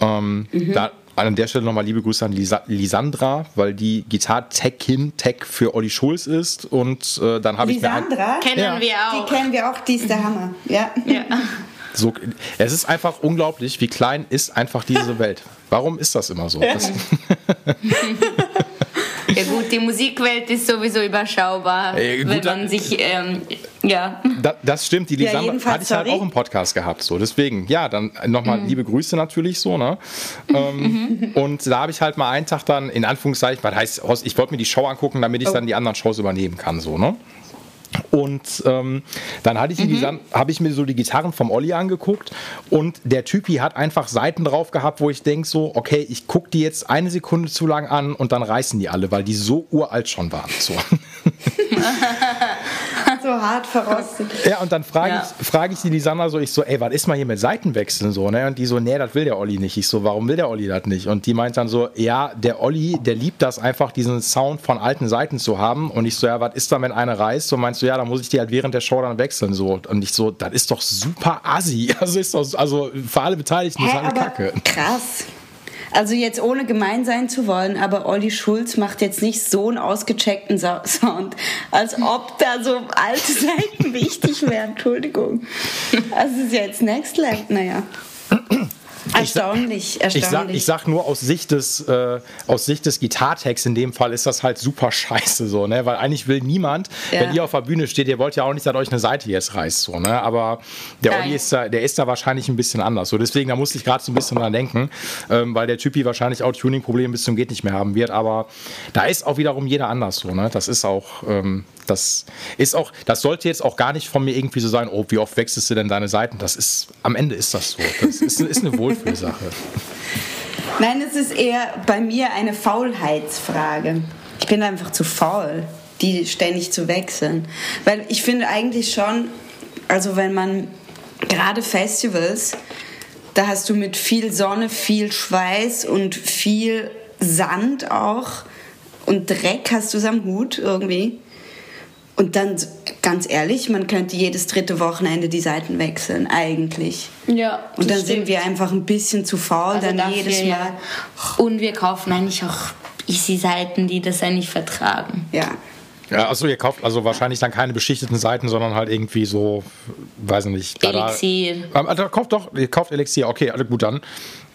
Ähm, da, an der Stelle nochmal liebe Grüße an Lisa, Lisandra, weil die Gitartechin Tech für Olli Schulz ist. Und äh, dann habe ich mir Lisandra? Kennen Ja. wir Die auch. kennen wir auch, die ist der Hammer. Ja. ja. so, es ist einfach unglaublich, wie klein ist einfach diese Welt. Warum ist das immer so? Das, ja gut, die Musikwelt ist sowieso überschaubar, Äh, gut, wenn man sich, ähm, ja. da, das stimmt, die Ja, hatte ich halt auch im Podcast gehabt. So. Deswegen, ja, dann nochmal liebe Grüße natürlich so. Ne? Ähm, und da habe ich halt mal einen Tag dann, in Anführungszeichen, was heißt, ich wollte mir die Show angucken, damit ich dann die anderen Shows übernehmen kann. So, ne? Und ähm, dann hatte ich, die Lisan- habe ich mir so die Gitarren vom Olli angeguckt und der Typi hat einfach Seiten drauf gehabt, wo ich denke so, okay, ich gucke die jetzt eine Sekunde zu lang an und dann reißen die alle, weil die so uralt schon waren. So. So hart verrostet. Ja, und dann frage Ja. ich, frage ich die Lisanna so, ich so, ey, was ist mal hier mit Seitenwechseln so, ne? Und die so, nee, das will der Olli nicht. Ich so, warum will der Olli das nicht? Und die meint dann so, ja, der Olli, der liebt das einfach, diesen Sound von alten Seiten zu haben. Und ich so, ja, was ist da, wenn eine reißt? Und meinst du, ja, dann muss ich die halt während der Show dann wechseln, so. Und ich so, das ist doch super assi. Also ist doch, also für alle Beteiligten ist Hä, eine aber Kacke. krass. Also jetzt ohne gemein sein zu wollen, aber Olli Schulz macht jetzt nicht so einen ausgecheckten Sound, als ob da so alte Seiten wichtig wären. Entschuldigung. Es ist jetzt Next Level, naja. Erstaunlich, erstaunlich. Ich sag, ich sag nur aus Sicht des, äh, aus Sicht des Gitartext in dem Fall ist das halt super scheiße so, ne? Weil eigentlich will niemand, Ja. wenn ihr auf der Bühne steht, ihr wollt ja auch nicht, dass euch eine Seite jetzt reißt, so, ne? Aber der Nein. Olli ist da, der ist da wahrscheinlich ein bisschen anders. So, deswegen, da musste ich gerade so ein bisschen dran denken, ähm, weil der Typi wahrscheinlich auch Tuning-Probleme bis zum Geht nicht mehr haben wird. Aber da ist auch wiederum jeder anders so, ne? Das ist auch, ähm, das ist auch, das sollte jetzt auch gar nicht von mir irgendwie so sein, oh, wie oft wechselst du denn deine Seiten? Das ist, am Ende ist das so. Das ist, ist eine Wohlfühlsache. Nein, es ist eher bei mir eine Faulheitsfrage. Ich bin einfach zu faul, die ständig zu wechseln. Weil ich finde eigentlich schon, also wenn man gerade Festivals, da hast du mit viel Sonne, viel Schweiß und viel Sand auch und Dreck hast du am Hut irgendwie. Und dann, ganz ehrlich, man könnte jedes dritte Wochenende die Seiten wechseln, eigentlich. Ja. Und dann sind stimmt. wir einfach ein bisschen zu faul, Also dann dafür, jedes Mal. ja. Und wir kaufen eigentlich auch Easy-Seiten, die das eigentlich vertragen. Ja. Ja, achso, ihr kauft also wahrscheinlich dann keine beschichteten Seiten, sondern halt irgendwie so, weiß ich nicht. da- da- Elixier. Ähm, Also kauft doch, ihr kauft Elixier, okay, alles gut, dann,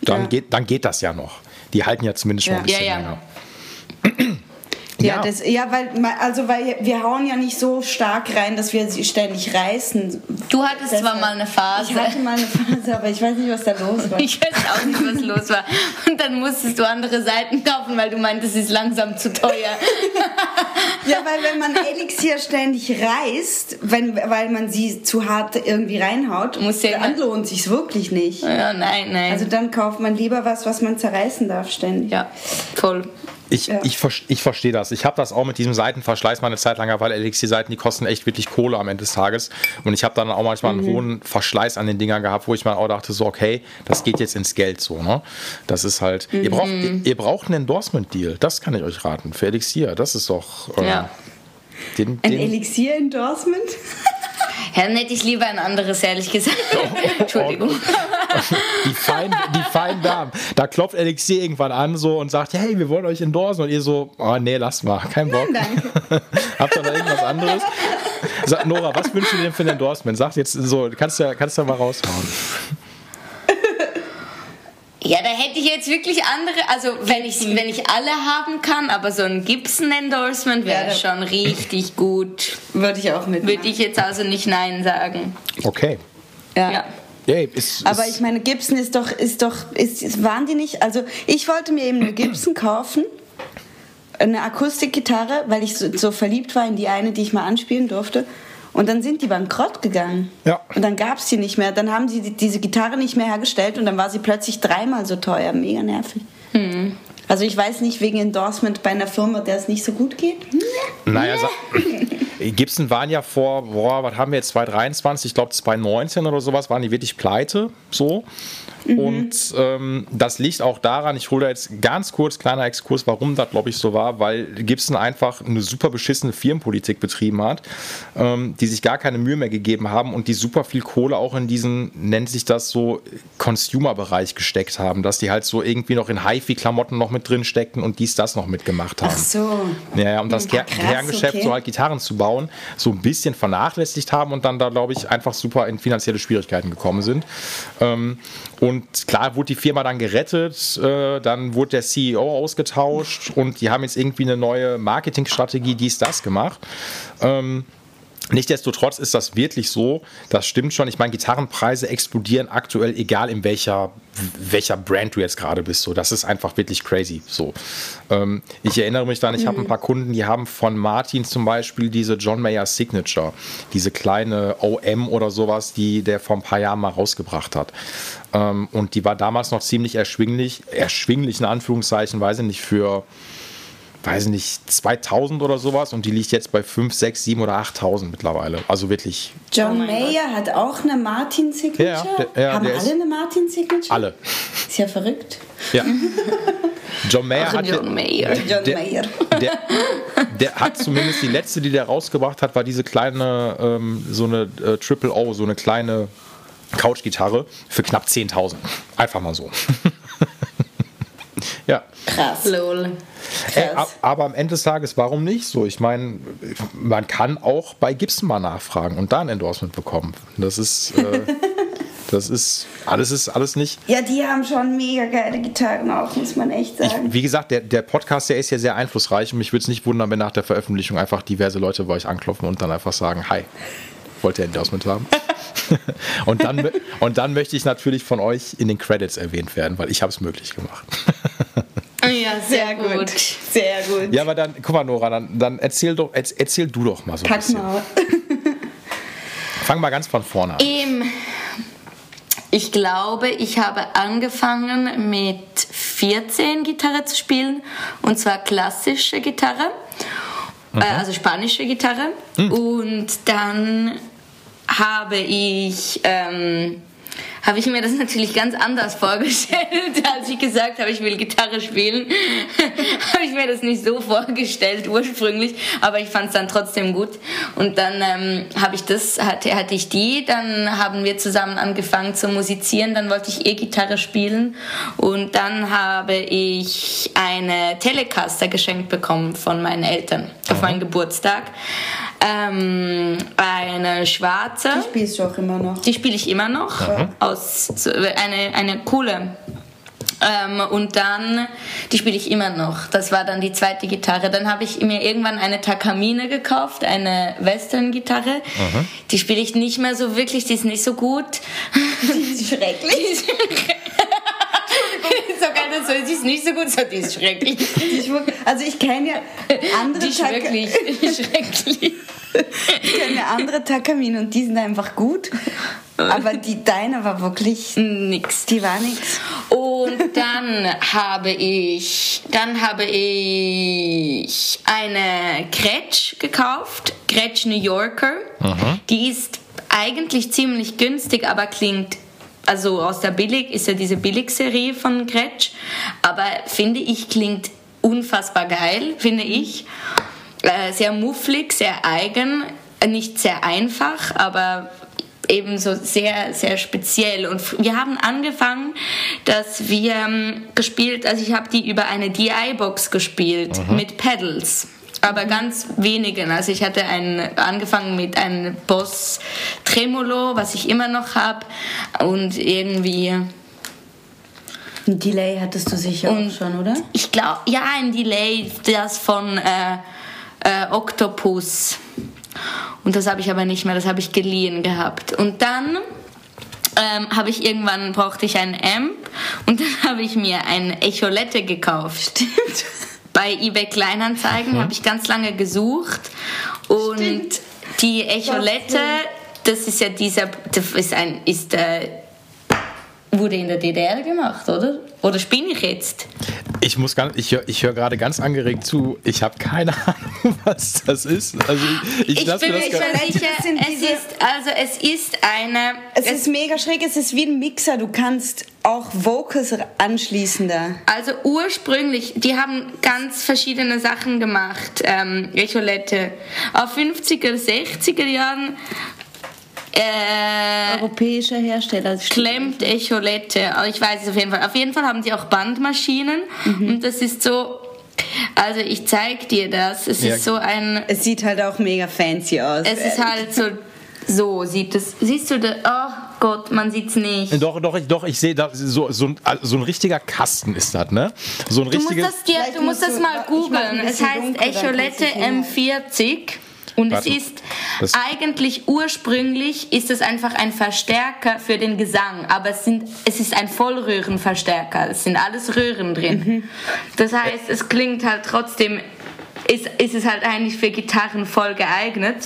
dann, Ja. geht, dann geht das ja noch. Die halten ja zumindest schon Ja. ein bisschen Ja, ja. länger. Ja, Ja. Das, ja weil, also weil wir hauen ja nicht so stark rein, dass wir sie ständig reißen. Du hattest zwar Deshalb- mal eine Phase. Ich hatte mal eine Phase, aber ich weiß nicht, was da los war. Ich weiß auch nicht, was los war. Und dann musstest du andere Seiten kaufen, weil du meintest, es ist langsam zu teuer. Ja, weil wenn man Elixier ständig reißt, wenn, weil man sie zu hart irgendwie reinhaut, Muss ja dann immer- lohnt sich's wirklich nicht. Ja, nein, nein. Also dann kauft man lieber was, was man zerreißen darf ständig. ja, voll. Ich, Ja. ich, ich verstehe das. Ich habe das auch mit diesem Seitenverschleiß mal eine Zeit lang, weil Elixir-Seiten, die kosten echt wirklich Kohle am Ende des Tages. Und ich habe dann auch manchmal Mhm. einen hohen Verschleiß an den Dingern gehabt, wo ich mir auch dachte, so, okay, das geht jetzt ins Geld so. Ne? Das ist halt, ihr, braucht, Mhm. ihr, ihr braucht einen Endorsement-Deal. Das kann ich euch raten. Für Elixir. Das ist doch. äh, Ja. Den, Ein den, Elixier-Endorsement? Dann hätte ich lieber ein anderes, ehrlich gesagt. Entschuldigung. die, feinen, die feinen Damen. Da klopft Elixir irgendwann an so und sagt, hey, wir wollen euch endorsen. Und ihr so, oh nee, lass mal, kein Bock. Habt ihr da irgendwas anderes? Sag, Nora, was wünschst du dir denn für ein Endorsement? Sag jetzt so, kannst du ja, kannst du ja mal raushauen. Ja, da hätte ich jetzt wirklich andere, also wenn ich, wenn ich alle haben kann, aber so ein Gibson-Endorsement wäre Ja, schon richtig gut. Würde ich auch mit. Würde ich jetzt also nicht Nein sagen. Okay. Ja. Yay, ist, Aber ist, ich meine, Gibson ist doch, ist doch, ist, ist, waren die nicht? Also ich wollte mir eben eine Gibson kaufen, eine Akustikgitarre, weil ich so, so verliebt war in die eine, die ich mal anspielen durfte. Und dann sind die bankrott gegangen. Ja. Und dann gab es die nicht mehr. Dann haben sie die, diese Gitarre nicht mehr hergestellt und dann war sie plötzlich dreimal so teuer. Mega nervig. Also ich weiß nicht, wegen Endorsement bei einer Firma, der es nicht so gut geht. naja, sa- Gibson waren ja vor, boah, was haben wir jetzt, 2023, ich glaube 2019 oder sowas, waren die wirklich pleite, so. Und ähm, das liegt auch daran, ich hole da jetzt ganz kurz, kleiner Exkurs, warum das, glaube ich, so war, weil Gibson einfach eine super beschissene Firmenpolitik betrieben hat, ähm, die sich gar keine Mühe mehr gegeben haben und die super viel Kohle auch in diesen, nennt sich das so, Consumer-Bereich gesteckt haben, dass die halt so irgendwie noch in HiFi-Klamotten noch mit drin steckten und dies, das noch mitgemacht haben. Ach so. Ja, ja, um das Ah, Ker Kerngeschäft okay. so halt Gitarren zu bauen, so ein bisschen vernachlässigt haben und dann da, glaube ich, einfach super in finanzielle Schwierigkeiten gekommen sind. Ähm, und klar wurde die Firma dann gerettet, äh, dann wurde der CEO ausgetauscht und die haben jetzt irgendwie eine neue Marketingstrategie, dies, das gemacht. Ähm, Nichtsdestotrotz ist das wirklich so, das stimmt schon. Ich meine, Gitarrenpreise explodieren aktuell, egal in welcher, welcher Brand du jetzt gerade bist. So, das ist einfach wirklich crazy. So, ähm, ich erinnere mich dann, ich habe ein paar Kunden, die haben von Martin zum Beispiel diese John Mayer Signature, diese kleine OM oder sowas, die der vor ein paar Jahren mal rausgebracht hat. Ähm, und die war damals noch ziemlich erschwinglich, erschwinglich in Anführungszeichen, weiß ich nicht, für weiß ich nicht, 2000 oder sowas und die liegt jetzt bei 5, 6, 7 oder 8000 mittlerweile. Also wirklich John Oh Mayer hat auch eine Martin-Signature. Ja, der- ja, Haben der alle eine Martin-Signature? alle. Ist ja verrückt. Ja. John Mayer Ach, hat John Mayer. John der, Mayer. Der, der hat zumindest die letzte, die der rausgebracht hat, war diese kleine, ähm, so eine äh, Triple O, so eine kleine Couchgitarre für knapp 10.000. Einfach mal so. ja. Krass. Lol. Krass. ab- aber am Ende des Tages, warum nicht so? Ich meine, man kann auch bei Gibson mal nachfragen und da ein Endorsement bekommen. Das ist, äh, Das ist alles ist alles nicht. Ja, die haben schon mega geile Gitarren auch, muss man echt sagen. Ich, wie gesagt, der, der Podcast, der ist ja sehr einflussreich und mich würde es nicht wundern, wenn nach der Veröffentlichung einfach diverse Leute bei euch anklopfen und dann einfach sagen, hi, wollt ihr Endorsement haben? und, dann, und dann möchte ich natürlich von euch in den Credits erwähnt werden, weil ich habe es möglich gemacht. Ja, sehr, gut. Sehr gut. Ja, aber dann, guck mal, Nora, dann, dann erzähl, doch, erzähl du doch mal so ein Pack bisschen. mal. Fang mal ganz von vorne an. Ähm, ich glaube, ich habe angefangen mit 14 Gitarre zu spielen und zwar klassische Gitarre, äh, also spanische Gitarre. Und dann habe ich ähm, habe ich mir das natürlich ganz anders vorgestellt, als ich gesagt habe, ich will Gitarre spielen. habe ich mir das nicht so vorgestellt ursprünglich, aber ich fand es dann trotzdem gut. Und dann ähm, habe ich das, hatte, hatte ich die, dann haben wir zusammen angefangen zu musizieren, dann wollte ich E-Gitarre spielen und dann habe ich eine Telecaster geschenkt bekommen von meinen Eltern auf meinen Geburtstag. Ähm, eine schwarze. Die spielst du auch immer noch. Die spiele ich immer noch. Aus, so- eine, eine coole. Ähm, und dann, die spiele ich immer noch. Das war dann die zweite Gitarre. Dann habe ich mir irgendwann eine Takamine gekauft, eine Western-Gitarre. Die spiele ich nicht mehr so wirklich, die ist nicht so gut. Die ist schrecklich. Sogar das so, die ist nicht so gut, so, die ist schrecklich. Die ist wirklich- Also ich kenne ja andere Die ist Taka- wirklich schrecklich. ich kenne ja andere Takamine und die sind einfach gut. Aber die deine war wirklich, Nix. die war nix. Und dann habe ich, dann habe ich eine Gretsch gekauft, Gretsch New Yorker. Die ist eigentlich ziemlich günstig, aber klingt, also aus der Billig, ist ja diese Billigserie von Gretsch, aber finde ich, klingt unfassbar geil, finde ich. Äh, sehr mufflig, sehr eigen, äh, nicht sehr einfach, aber ebenso sehr, sehr speziell. Und wir haben angefangen, dass wir ähm, gespielt, also ich habe die über eine DI-Box gespielt mit Pedals. Aber ganz wenigen. Also ich hatte einen, angefangen mit einem Boss Tremolo, was ich immer noch habe. Und irgendwie Ein Delay hattest du sicher Und- auch schon, oder? ich glaube, ja, ein Delay, das von äh, äh, Octopus. Und das habe ich aber nicht mehr, das habe ich geliehen gehabt. Und dann ähm, habe ich irgendwann, brauchte ich einen Amp und dann habe ich mir ein Echolette gekauft. Bei eBay Kleinanzeigen habe ich ganz lange gesucht. Und Stimmt. die Echolette, das ist ja dieser, das ist ein, ist äh, wurde in der DDR gemacht, oder? Oder spinne ich jetzt? Ich muss ganz, ich höre ich hör gerade ganz angeregt zu. Ich habe keine Ahnung, was das ist. Also ich, ich, Ich lass bin mir das nicht gar- mehr sicher. Es ist, also es ist eine. Es ist mega schräg, es ist wie ein Mixer. Du kannst auch Vocals anschließen da. also ursprünglich, die haben ganz verschiedene Sachen gemacht, ähm, Echolette. Auf 50er, 60er Jahren äh, Europäischer Hersteller. klemmt Echolette. Aber Ich weiß es auf jeden Fall. Auf jeden Fall haben die auch Bandmaschinen und das ist so. Also ich zeig dir das. Es Ja. ist so ein. Es sieht halt auch mega fancy aus. Es ist halt so. So sieht es. Siehst du das? Oh Gott, man sieht's nicht. Doch, doch, ich, doch, ich sehe da so, so, ein, so ein richtiger Kasten ist das, ne? So ein Du musst richtiges. das, dir, du musst musst das mal googeln. Es heißt Echolette kannst du es M40 und Warte. es ist Das- eigentlich ursprünglich ist es einfach ein Verstärker für den Gesang, aber es, sind, es ist ein Vollröhrenverstärker. Es sind alles Röhren drin. Mhm. Das heißt, es klingt halt trotzdem, ist, ist es halt eigentlich für Gitarren voll geeignet.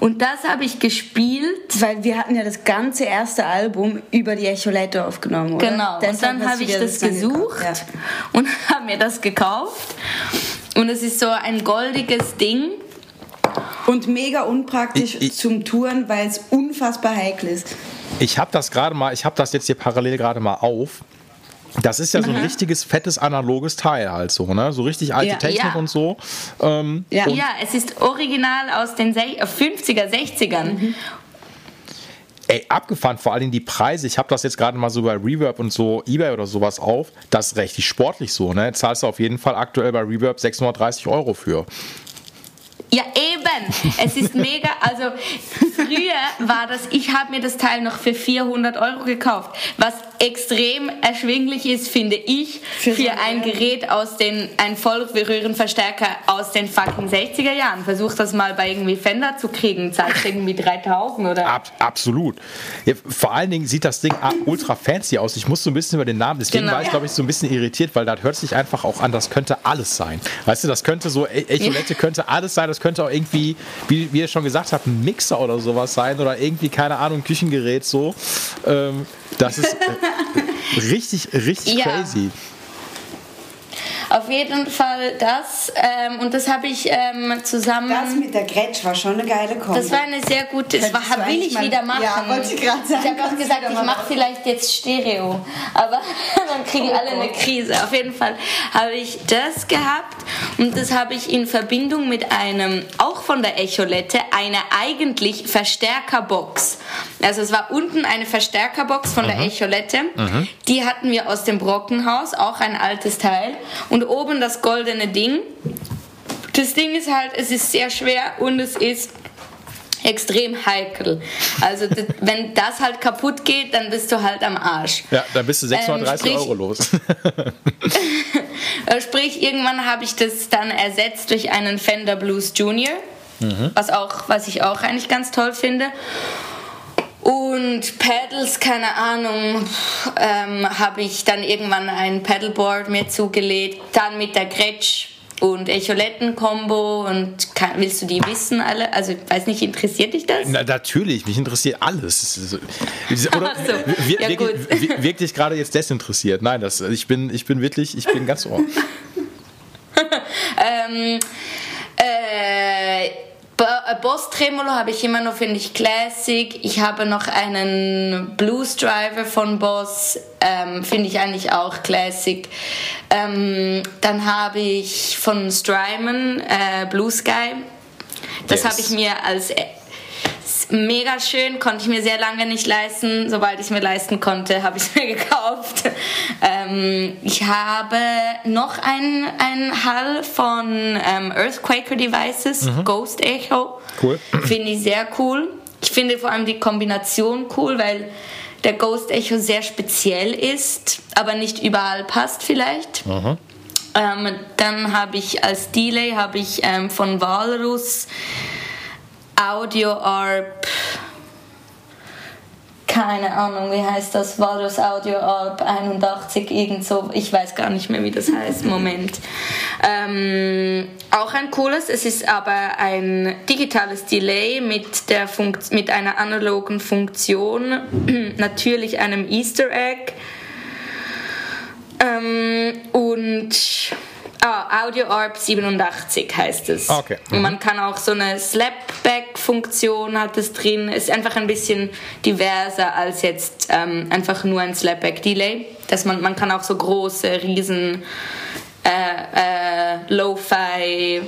Und das habe ich gespielt. Weil wir hatten ja das ganze erste Album über die Echolette aufgenommen, oder? Genau, und Deshalb dann hast habe ich das dann gesucht gekauft, und habe mir das gekauft. Und es ist so ein goldiges Ding. Und mega unpraktisch Ich- ich- zum Touren, weil es unfassbar heikel ist. Ich habe das gerade mal, ich habe das jetzt hier parallel gerade mal auf. Das ist ja so ein richtiges fettes analoges Teil halt so, ne? So richtig alte Ja. Technik Ja. und so. Ähm, Ja. Ja, es ist original aus den sech- äh, 50er, 60ern. Ey, abgefahren, vor allem die Preise. Ich habe das jetzt gerade mal so bei Reverb und so, Ebay oder sowas auf. Das ist richtig sportlich so, ne? Zahlst du auf jeden Fall aktuell bei Reverb 630 Euro für. Ja, eben. Es ist mega. Also früher war das, ich habe mir das Teil noch für 400 Euro gekauft, was extrem erschwinglich ist, finde ich, für, für ein Gerät aus den, ein Vollröhrenverstärker aus den fucking 60er Jahren. Versuch das mal bei irgendwie Fender zu kriegen, zahlst irgendwie 3000 oder? Ab, absolut. Ja, vor allen Dingen sieht das Ding ultra fancy aus. Ich muss so ein bisschen über den Namen, deswegen genau. war ich glaube ich so ein bisschen irritiert, weil das hört sich einfach auch an, das könnte alles sein. Weißt du, das könnte so, e- Echolette könnte alles sein, das könnte auch irgendwie, wie, wie ihr schon gesagt habt, ein Mixer oder sowas sein oder irgendwie, keine Ahnung, ein Küchengerät so. Ähm, das ist äh, richtig, richtig ja. crazy. Auf jeden Fall das. Ähm, und das habe ich ähm, zusammen. Das mit der Gretsch war schon eine geile Kombi. Das war eine sehr gute. Das war, will ich mal, wieder machen. Ja, wollte ich gerade sagen. Ich habe auch gesagt, ich mache vielleicht jetzt Stereo. Aber dann kriegen oh alle Gott. eine Krise. Auf jeden Fall habe ich das gehabt. Und das habe ich in Verbindung mit einem, auch von der Echolette, eine eigentlich Verstärkerbox. Also es war unten eine Verstärkerbox von mhm. der Echolette. Mhm. Die hatten wir aus dem Brockenhaus, auch ein altes Teil. Und und oben das goldene Ding. Das Ding ist halt, es ist sehr schwer und es ist extrem heikel. Also wenn das halt kaputt geht, dann bist du halt am Arsch. Ja, dann bist du 630 ähm, sprich, Euro los. Äh, sprich, irgendwann habe ich das dann ersetzt durch einen Fender Blues Junior, mhm. was, auch, was ich auch eigentlich ganz toll finde. Und Pedals, keine Ahnung, ähm, habe ich dann irgendwann ein Pedalboard mir zugelegt, dann mit der Gretsch und Echoletten-Kombo und kann, willst du die wissen alle? Also, ich weiß nicht, interessiert dich das? Na, natürlich, mich interessiert alles. Oder so. wir, ja, wirklich, wirklich gerade jetzt desinteressiert? Nein, das, ich, bin, ich bin wirklich, ich bin ganz ohr. ähm, äh, äh, Boss Tremolo habe ich immer noch, finde ich, Classic. Ich habe noch einen Blues Driver von Boss, ähm, finde ich eigentlich auch Classic. Ähm, dann habe ich von Strymon äh, Blue Sky. Das yes. habe ich mir als mega schön, konnte ich mir sehr lange nicht leisten. Sobald ich es mir leisten konnte, habe ich es mir gekauft. Ähm, ich habe noch einen, einen Hall von ähm, Earthquaker Devices, mhm. Ghost Echo. Cool. Finde ich sehr cool. Ich finde vor allem die Kombination cool, weil der Ghost Echo sehr speziell ist, aber nicht überall passt vielleicht. Mhm. Ähm, dann habe ich als Delay habe ich ähm, von Walrus Audio Arp keine Ahnung, wie heißt das, Walrus Audio Arp 81, irgend so, ich weiß gar nicht mehr, wie das heißt, Moment. Ähm, auch ein cooles, es ist aber ein digitales Delay mit, der Funkt mit einer analogen Funktion, natürlich einem Easter Egg. Ähm, und Ah, Audio ARP 87 heißt es. Okay. Mhm. Und man kann auch so eine Slapback-Funktion hat es drin. Ist einfach ein bisschen diverser als jetzt ähm, einfach nur ein Slapback-Delay. Dass man, man kann auch so große, riesen äh, äh, Lo-Fi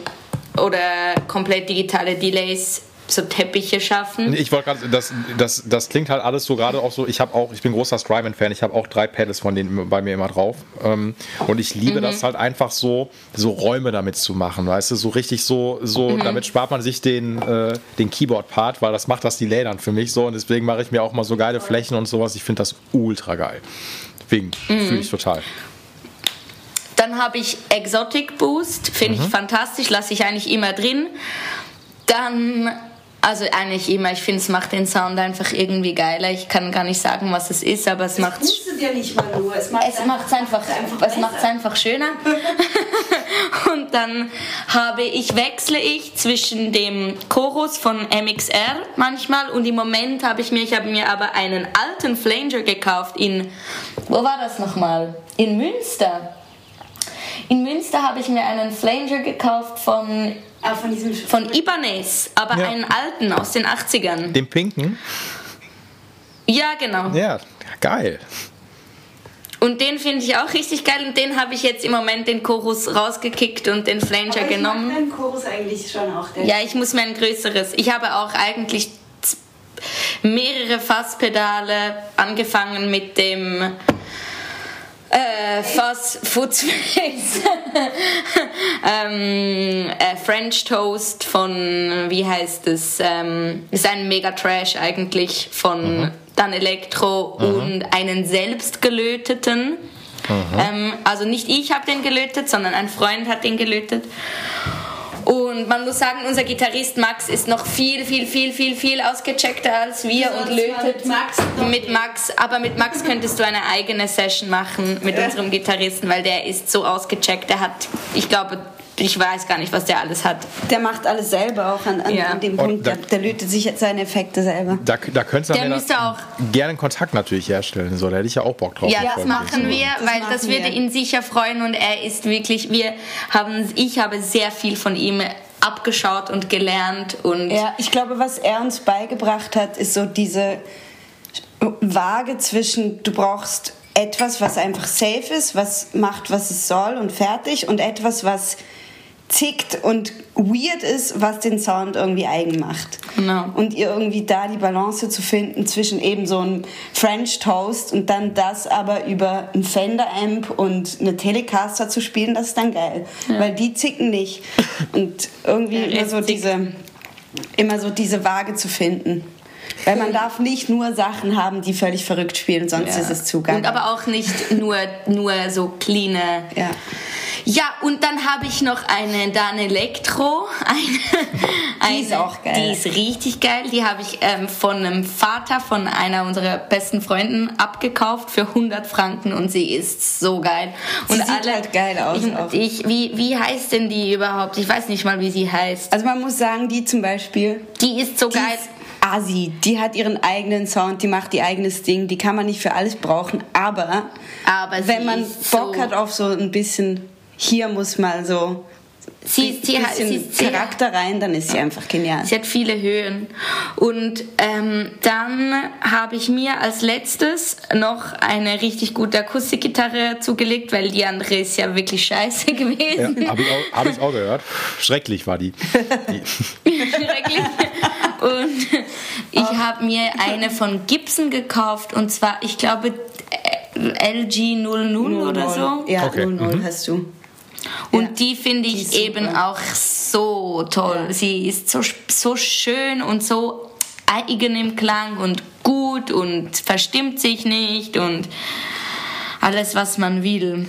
oder komplett digitale Delays so Teppiche schaffen. Ich wollte gerade, das, das, das klingt halt alles so gerade auch so, ich habe auch, ich bin großer Strymon-Fan, ich habe auch drei Pedals von denen bei mir immer drauf. Ähm, und ich liebe mhm. das halt einfach so, so Räume damit zu machen, weißt du, so richtig so, so, mhm. damit spart man sich den, äh, den Keyboard-Part, weil das macht das Delay dann für mich so und deswegen mache ich mir auch mal so geile Flächen und sowas. Ich finde das ultra geil. Deswegen mhm. fühle ich total. Dann habe ich Exotic Boost, finde ich mhm. fantastisch, lasse ich eigentlich immer drin. Dann also eigentlich immer. Ich finde, es macht den Sound einfach irgendwie geiler. Ich kann gar nicht sagen, was es ist, aber es macht es. ja nicht mal nur. Es macht es einfach, einfach, es macht einfach schöner. und dann habe ich wechsle ich zwischen dem Chorus von MXR manchmal und im Moment habe ich mir ich habe mir aber einen alten Flanger gekauft in wo war das nochmal? In Münster. In Münster habe ich mir einen Flanger gekauft von Ah, von diesem Von Ibanez, aber ja. einen alten aus den 80ern. Den pinken? Ja, genau. Ja, geil. Und den finde ich auch richtig geil und den habe ich jetzt im Moment den Chorus rausgekickt und den Flanger aber ich genommen. Ich den Chorus eigentlich schon auch. ja, ich muss mir ein größeres. Ich habe auch eigentlich mehrere Fasspedale angefangen mit dem Äh, Fast Foodspace. ähm, äh, French Toast von, wie heißt es? Ähm, ist ein Mega Trash eigentlich von mhm. Dan Electro mhm. und einen selbstgelöteten. Mhm. Ähm, also nicht ich habe den gelötet, sondern ein Freund hat den gelötet. Und man muss sagen, unser Gitarrist Max ist noch viel, viel, viel, viel, viel ausgecheckter als wir und lötet mit Max, mit Max. Aber mit Max könntest du eine eigene Session machen mit ja. unserem Gitarristen, weil der ist so ausgecheckt. Der hat, ich glaube, ich weiß gar nicht, was der alles hat. Der macht alles selber auch an, an, ja. an dem Punkt. Da, der lötet sich jetzt seine Effekte selber. Da, da könntest du auch gerne Kontakt natürlich herstellen. So, da hätte ich ja auch Bock drauf. Ja, das machen wir, das weil machen das würde wir. ihn sicher freuen und er ist wirklich, wir haben, ich habe sehr viel von ihm abgeschaut und gelernt und ja, ich glaube, was er uns beigebracht hat, ist so diese Waage zwischen du brauchst etwas, was einfach safe ist, was macht, was es soll und fertig und etwas, was zickt und weird ist, was den Sound irgendwie eigen macht. Genau. Und ihr irgendwie da die Balance zu finden zwischen eben so einem French Toast und dann das aber über ein Fender Amp und eine Telecaster zu spielen, das ist dann geil. Ja. Weil die zicken nicht. Und irgendwie ja, immer so diese, immer so diese Waage zu finden. Weil man darf nicht nur Sachen haben, die völlig verrückt spielen, sonst ja. ist es zu geil. Und aber auch nicht nur, nur so clean. Ja. Ja, und dann habe ich noch eine Dan Electro. Eine, eine, die ist auch geil. Die ist richtig geil. Die habe ich ähm, von einem Vater von einer unserer besten Freunden abgekauft für 100 Franken und sie ist so geil. Sie und sieht alle, halt geil aus. Ich, ich, wie, wie heißt denn die überhaupt? Ich weiß nicht mal, wie sie heißt. Also man muss sagen, die zum Beispiel. Die ist so die geil. Ist Asi, die hat ihren eigenen Sound, die macht ihr eigenes Ding, die kann man nicht für alles brauchen, aber, aber wenn man Bock so hat auf so ein bisschen hier muss mal so sie, sie, bisschen sie, sie, Charakter rein, dann ist sie einfach genial. Sie hat viele Höhen. Und ähm, dann habe ich mir als letztes noch eine richtig gute Akustikgitarre zugelegt, weil die andere ist ja wirklich scheiße gewesen. Ja, habe ich, auch, hab ich auch gehört. Schrecklich war die. die. Schrecklich. Und ich habe mir eine von Gibson gekauft und zwar, ich glaube, LG 00 oder so. Ja, okay. 00 mhm. hast du. Und ja, die finde ich die eben auch so toll. Ja. Sie ist so, so schön und so eigen im Klang und gut und verstimmt sich nicht und alles, was man will.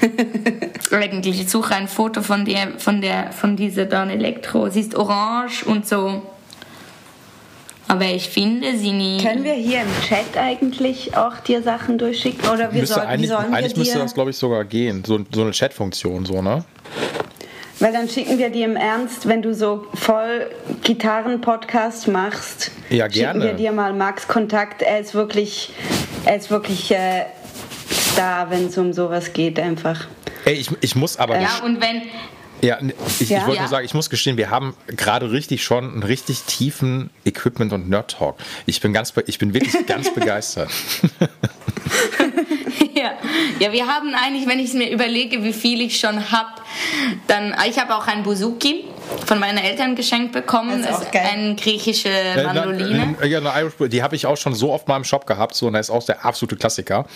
Eigentlich, ich suche ein Foto von der, von der, von dieser Don Electro. Sie ist orange und so aber ich finde sie nie. Können wir hier im Chat eigentlich auch dir Sachen durchschicken? Oder wir sollten, eigentlich, sollen eigentlich wir müsste das, glaube ich, sogar gehen. So, so eine Chat-Funktion, so, ne? Weil dann schicken wir dir im Ernst, wenn du so voll Gitarren-Podcast machst, ja, gerne. schicken wir dir mal Max Kontakt. Er ist wirklich, er ist wirklich äh, Star, wenn es um sowas geht, einfach. Ey, ich, ich muss aber. Ja, und wenn, ja, ich, ja? ich wollte ja. nur sagen, ich muss gestehen, wir haben gerade richtig schon einen richtig tiefen Equipment- und Nerd-Talk. Ich bin, ganz, ich bin wirklich ganz begeistert. ja. ja, wir haben eigentlich, wenn ich es mir überlege, wie viel ich schon habe, dann, ich habe auch ein Buzuki von meinen Eltern geschenkt bekommen. Das ist, auch geil. eine griechische Mandoline. Ja, eine Irish, die habe ich auch schon so oft mal im Shop gehabt, so, und das ist auch der absolute Klassiker.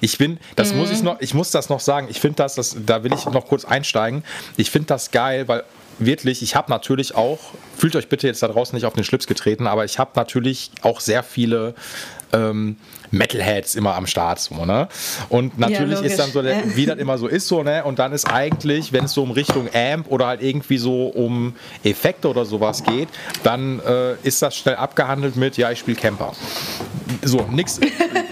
Ich bin, das mhm. muss ich noch, ich muss das noch sagen, ich finde das, das, da will ich noch kurz einsteigen. Ich finde das geil, weil wirklich, ich habe natürlich auch, fühlt euch bitte jetzt da draußen nicht auf den Schlips getreten, aber ich habe natürlich auch sehr viele ähm, Metalheads immer am Start. So, ne? Und natürlich ja, ist dann so, der, wie das immer so ist, so, ne? Und dann ist eigentlich, wenn es so um Richtung Amp oder halt irgendwie so um Effekte oder sowas geht, dann äh, ist das schnell abgehandelt mit, ja, ich spiele Camper. So, nix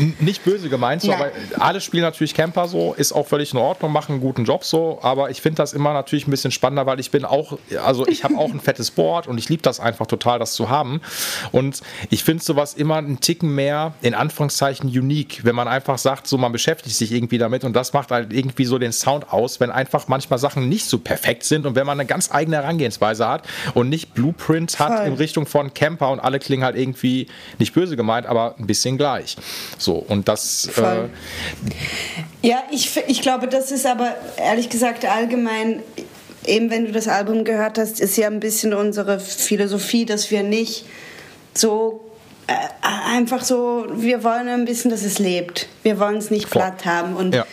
nicht böse gemeint, so, aber alle spielen natürlich Camper so, ist auch völlig in Ordnung, machen einen guten Job so, aber ich finde das immer natürlich ein bisschen spannender, weil ich bin auch, also ich habe auch ein fettes Board und ich liebe das einfach total, das zu haben. Und ich finde sowas immer einen Ticken mehr, in Anführungszeichen, unique, wenn man einfach sagt, so man beschäftigt sich irgendwie damit und das macht halt irgendwie so den Sound aus, wenn einfach manchmal Sachen nicht so perfekt sind und wenn man eine ganz eigene Herangehensweise hat und nicht Blueprint hat Voll. in Richtung von Camper und alle klingen halt irgendwie nicht böse gemeint, aber ein bisschen gleich. So, so, und das. Äh ja, ich, ich glaube, das ist aber ehrlich gesagt allgemein, eben wenn du das Album gehört hast, ist ja ein bisschen unsere Philosophie, dass wir nicht so äh, einfach so, wir wollen ein bisschen, dass es lebt. Wir wollen es nicht platt haben. Und Ja.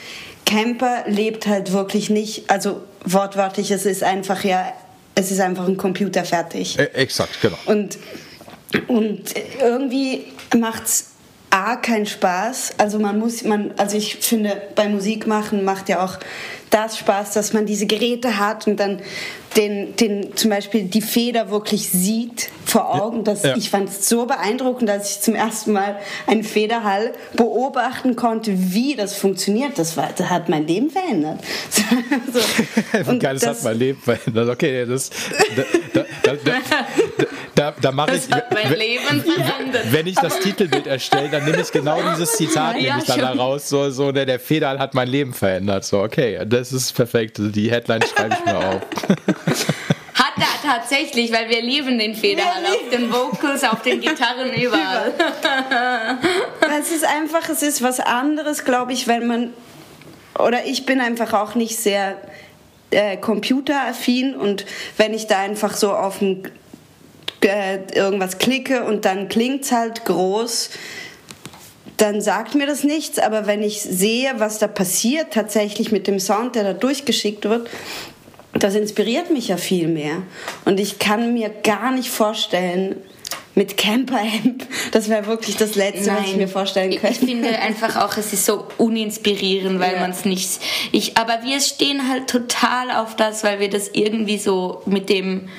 Camper lebt halt wirklich nicht, also wortwörtlich, es ist einfach ja, es ist einfach ein Computer fertig. Äh, exakt, genau. Und, und irgendwie macht's A keinen Spaß. Also man muss, man, also ich finde, bei Musik machen macht ja auch das Spaß, dass man diese Geräte hat und dann den, den zum Beispiel die Feder wirklich sieht vor Augen. Das, Ja. Ich fand es so beeindruckend, dass ich zum ersten Mal einen Federhall beobachten konnte, wie das funktioniert. Das, war, das hat mein Leben verändert. so. Und Geiles hat mein Leben verändert. Okay, das, da, da, da, da, da, mache ich, mein Leben verändert. wenn ich das Titelbild erstelle, dann nehme ich genau dieses Zitat Ja, nehme ich dann da raus. So, so der, der Federal hat mein Leben verändert. So, okay, das ist perfekt. Die Headline schreibe ich mir auf. Hat er tatsächlich, weil wir lieben den Federhall auf den Vocals, auf den Gitarren, überall. Es ist einfach, es ist was anderes, glaube ich, wenn man, oder ich bin einfach auch nicht sehr äh, computeraffin und wenn ich da einfach so auf ein, äh, irgendwas klicke und dann klingt's halt groß, dann sagt mir das nichts, aber wenn ich sehe, was da passiert tatsächlich mit dem Sound, der da durchgeschickt wird, das inspiriert mich ja viel mehr. Und ich kann mir gar nicht vorstellen, mit Camper Amp, das wäre wirklich das Letzte, was ich mir vorstellen könnte. Ich finde einfach auch, es ist so uninspirierend, weil Ja. man es nicht. Ich, aber wir stehen halt total auf das, weil wir das irgendwie so mit dem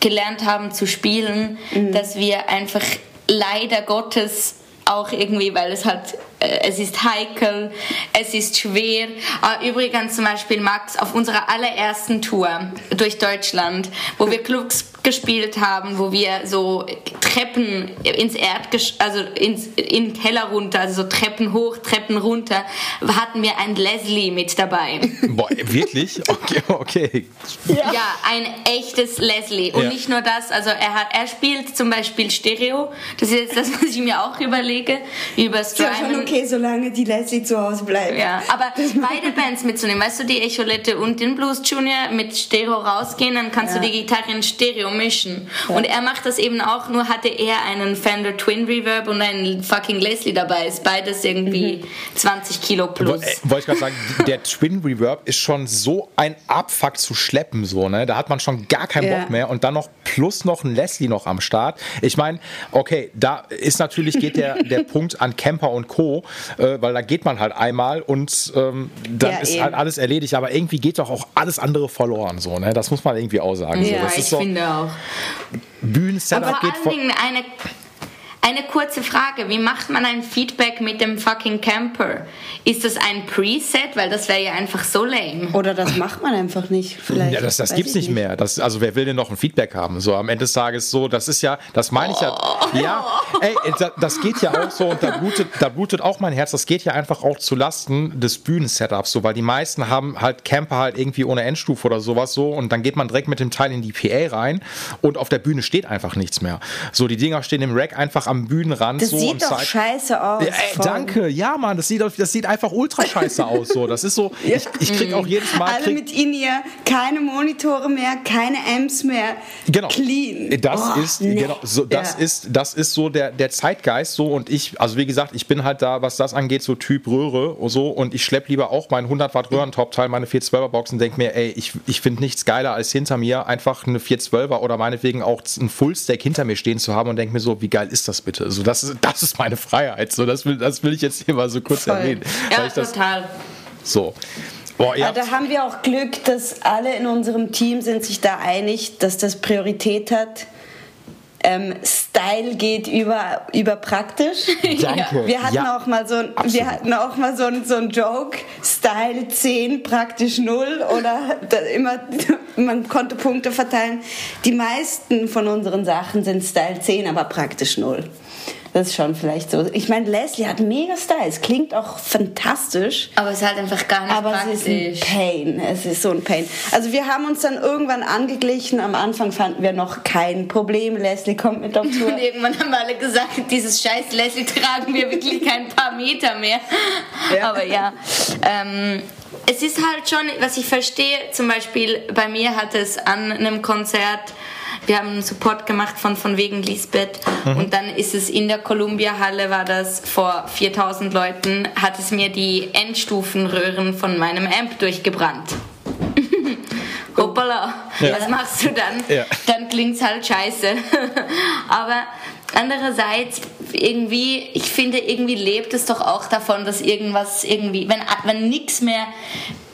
gelernt haben zu spielen, Mhm. dass wir einfach leider Gottes auch irgendwie, weil es halt, äh, es ist heikel, es ist schwer. Ah, Übrigens zum Beispiel Max auf unserer allerersten Tour durch Deutschland, wo wir Clubs gespielt haben, wo wir so Treppen ins Erdgesch also ins, in den Keller runter, also so Treppen hoch, Treppen runter, hatten wir ein Leslie mit dabei. Boah, wirklich? Okay, okay. Ja, ein echtes Leslie. Und Ja. nicht nur das, also er, hat, er spielt zum Beispiel Stereo. Das ist jetzt das, was ich mir auch überlege. Über Ist ja schon okay, solange die Leslie zu Hause bleibt. Ja, aber beide Bands mitzunehmen, weißt du, die Echolette und den Blues Junior mit Stereo rausgehen, dann kannst Ja. du die Gitarre in Stereo mischen. Und er macht das eben auch, nur hatte er einen Fender Twin Reverb und einen fucking Leslie dabei. Ist beides irgendwie 20 Kilo plus. Äh, Wollte ich gerade sagen, der Twin Reverb ist schon so ein Abfuck zu schleppen, so, ne? Da hat man schon gar keinen Ja. Bock mehr und dann noch plus noch ein Leslie noch am Start. Ich meine, okay, da ist natürlich geht der, der Punkt an Camper und Co., äh, weil da geht man halt einmal und ähm, dann Ja, ist eben. halt alles erledigt, aber irgendwie geht doch auch alles andere verloren, so, ne? Das muss man irgendwie auch sagen. so. ja, das ich ist so, finde auch. Bühnensetup Vor geht allen vor. Dingen eine, eine kurze Frage. Wie macht man ein Feedback mit dem fucking Camper? Ist das ein Preset? Weil das wäre ja einfach so lame. Oder das macht man einfach nicht. Vielleicht. Ja, das, das gibt's ich nicht mehr. Das, also wer will denn noch ein Feedback haben? So am Ende des Tages so, das ist ja, das meine ich ja. Ja, ey, da- das geht ja auch so und da blutet, da blutet auch mein Herz. Das geht ja einfach auch zu Lasten des Bühnensetups so, weil die meisten haben halt Camper halt irgendwie ohne Endstufe oder sowas so und dann geht man direkt mit dem Teil in die PA rein und auf der Bühne steht einfach nichts mehr. So die Dinger stehen im Rack einfach am Bühnenrand Das so sieht doch zeigt- scheiße aus. ey, danke, ja, Mann, das sieht, das sieht einfach ultra scheiße aus. So. Das ist so, ich, ich krieg auch jedes Mal. Alle mit In-Ear, keine Monitore mehr, keine Amps mehr. Genau. Clean. Das Oh, ist nee. genau, so, das Ja. ist das ist so der der Zeitgeist so und ich also wie gesagt ich bin halt da was das angeht so Typ Röhre und so und ich schlepp lieber auch meinen 100 Watt Röhrentopteil meine 412er Box und denk mir ey ich, ich finde nichts geiler als hinter mir einfach eine 412er oder meinetwegen auch ein Fullstack hinter mir stehen zu haben und denk mir so wie geil ist das bitte so das ist das ist meine Freiheit so das will das will ich jetzt hier mal so kurz Voll. erwähnen Ja, ich das total. so Boah, Ja, da haben wir auch Glück, dass alle in unserem Team sind sich da einig, dass das Priorität hat. Ähm, Style geht über, über praktisch. Danke. Wir hatten Ja. auch mal so Absolut. wir hatten auch mal so so ein Joke, Style 10, praktisch 0 oder immer, man konnte Punkte verteilen. Die meisten von unseren Sachen sind Style 10, aber praktisch 0. Das ist schon vielleicht so. Ich meine, Leslie hat mega Style, es klingt auch fantastisch. Aber es ist halt einfach gar nicht Aber praktisch. es ist ein Pain. Es ist so ein Pain. Also wir haben uns dann irgendwann angeglichen. Am Anfang fanden wir noch kein Problem. Leslie kommt mit auf Tour. Und irgendwann haben alle gesagt, dieses scheiß Leslie tragen wir wirklich kein paar Meter mehr. Ja. Aber ja, ähm, es ist halt schon, was ich verstehe, zum Beispiel bei mir hat es an einem Konzert wir haben einen Support gemacht von von wegen Lisbeth mhm. und dann ist es in der Columbia Halle war das vor 4000 Leuten hat es mir die Endstufenröhren von meinem Amp durchgebrannt. Hoppala, ja. was machst du dann? Ja. Dann klingt's halt scheiße. Aber andererseits irgendwie, ich finde, irgendwie lebt es doch auch davon, dass irgendwas irgendwie, wenn, wenn nichts mehr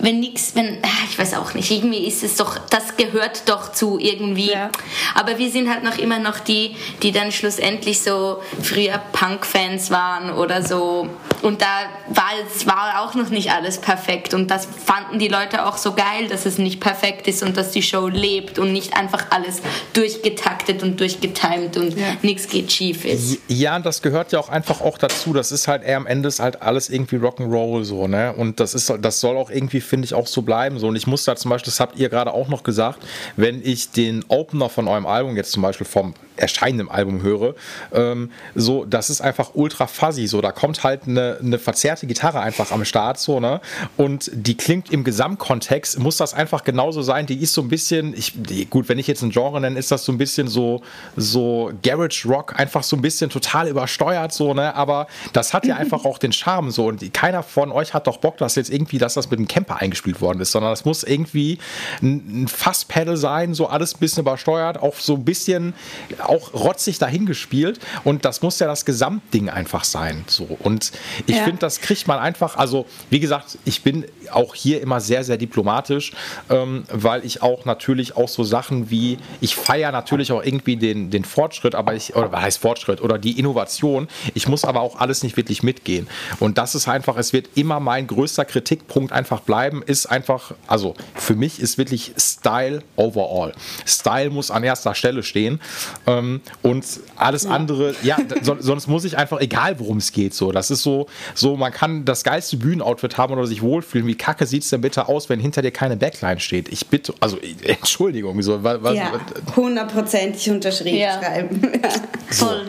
wenn nichts, wenn, ah, ich weiß auch nicht, irgendwie ist es doch, das gehört doch zu irgendwie. Ja. Aber wir sind halt noch immer noch die, die dann schlussendlich so früher Punk-Fans waren oder so. Und da war es war auch noch nicht alles perfekt. Und das fanden die Leute auch so geil, dass es nicht perfekt ist und dass die Show lebt und nicht einfach alles durchgetaktet und durchgetimt und ja. nichts geht schief ist. Ja, das gehört ja auch einfach auch dazu. Das ist halt eher am Ende ist halt alles irgendwie Rock'n'Roll so, ne? Und das ist, das soll auch irgendwie finde ich, auch so bleiben. So. Und ich muss da zum Beispiel, das habt ihr gerade auch noch gesagt, wenn ich den Opener von eurem Album jetzt zum Beispiel vom erscheinenden Album höre, ähm, so, das ist einfach ultra fuzzy. So, da kommt halt eine, eine verzerrte Gitarre einfach am Start, so, ne? Und die klingt im Gesamtkontext, muss das einfach genauso sein. Die ist so ein bisschen, ich, die, gut, wenn ich jetzt ein Genre nenne, ist das so ein bisschen so, so Garage Rock, einfach so ein bisschen total übersteuert, so, ne? Aber das hat ja einfach auch den Charme, so. Und keiner von euch hat doch Bock, dass jetzt irgendwie, dass das mit dem Camper eingespielt worden ist, sondern es muss irgendwie ein, ein Fasspedal sein, so alles ein bisschen übersteuert, auch so ein bisschen auch rotzig dahingespielt und das muss ja das Gesamtding einfach sein. So. Und ich ja. finde, das kriegt man einfach, also wie gesagt, ich bin auch hier immer sehr, sehr diplomatisch, ähm, weil ich auch natürlich auch so Sachen wie, ich feiere natürlich auch irgendwie den, den Fortschritt, aber ich, oder was heißt Fortschritt, oder die Innovation, ich muss aber auch alles nicht wirklich mitgehen. Und das ist einfach, es wird immer mein größter Kritikpunkt einfach bleiben, ist einfach, also für mich ist wirklich Style overall. Style muss an erster Stelle stehen. Ähm, und alles ja. andere, ja, so, sonst muss ich einfach, egal worum es geht, so. Das ist so, so, man kann das geilste Bühnenoutfit haben oder sich wohlfühlen. Wie kacke sieht es denn bitte aus, wenn hinter dir keine Backline steht? Ich bitte, also Entschuldigung, so was, ja, hundertprozentig unterschrieben ja. schreiben. Voll.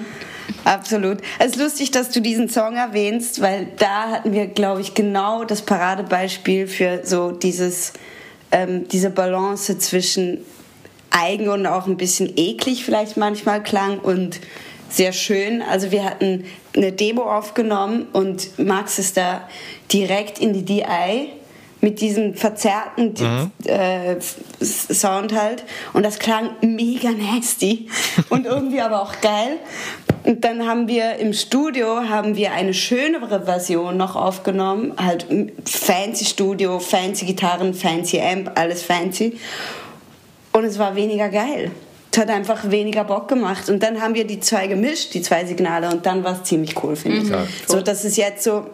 Absolut. Es ist lustig, dass du diesen Song erwähnst, weil da hatten wir, glaube ich, genau das Paradebeispiel für so dieses, ähm, diese Balance zwischen eigen und auch ein bisschen eklig vielleicht manchmal klang und sehr schön. Also wir hatten eine Demo aufgenommen und Max ist da direkt in die DI mit diesem verzerrten mhm. äh, Sound halt und das klang mega nasty und irgendwie aber auch geil. Und dann haben wir im Studio haben wir eine schönere Version noch aufgenommen, halt fancy Studio, fancy Gitarren, fancy Amp, alles fancy. Und es war weniger geil. Es hat einfach weniger Bock gemacht. Und dann haben wir die zwei gemischt, die zwei Signale, und dann war es ziemlich cool, finde ich. Mhm. So, dass es jetzt so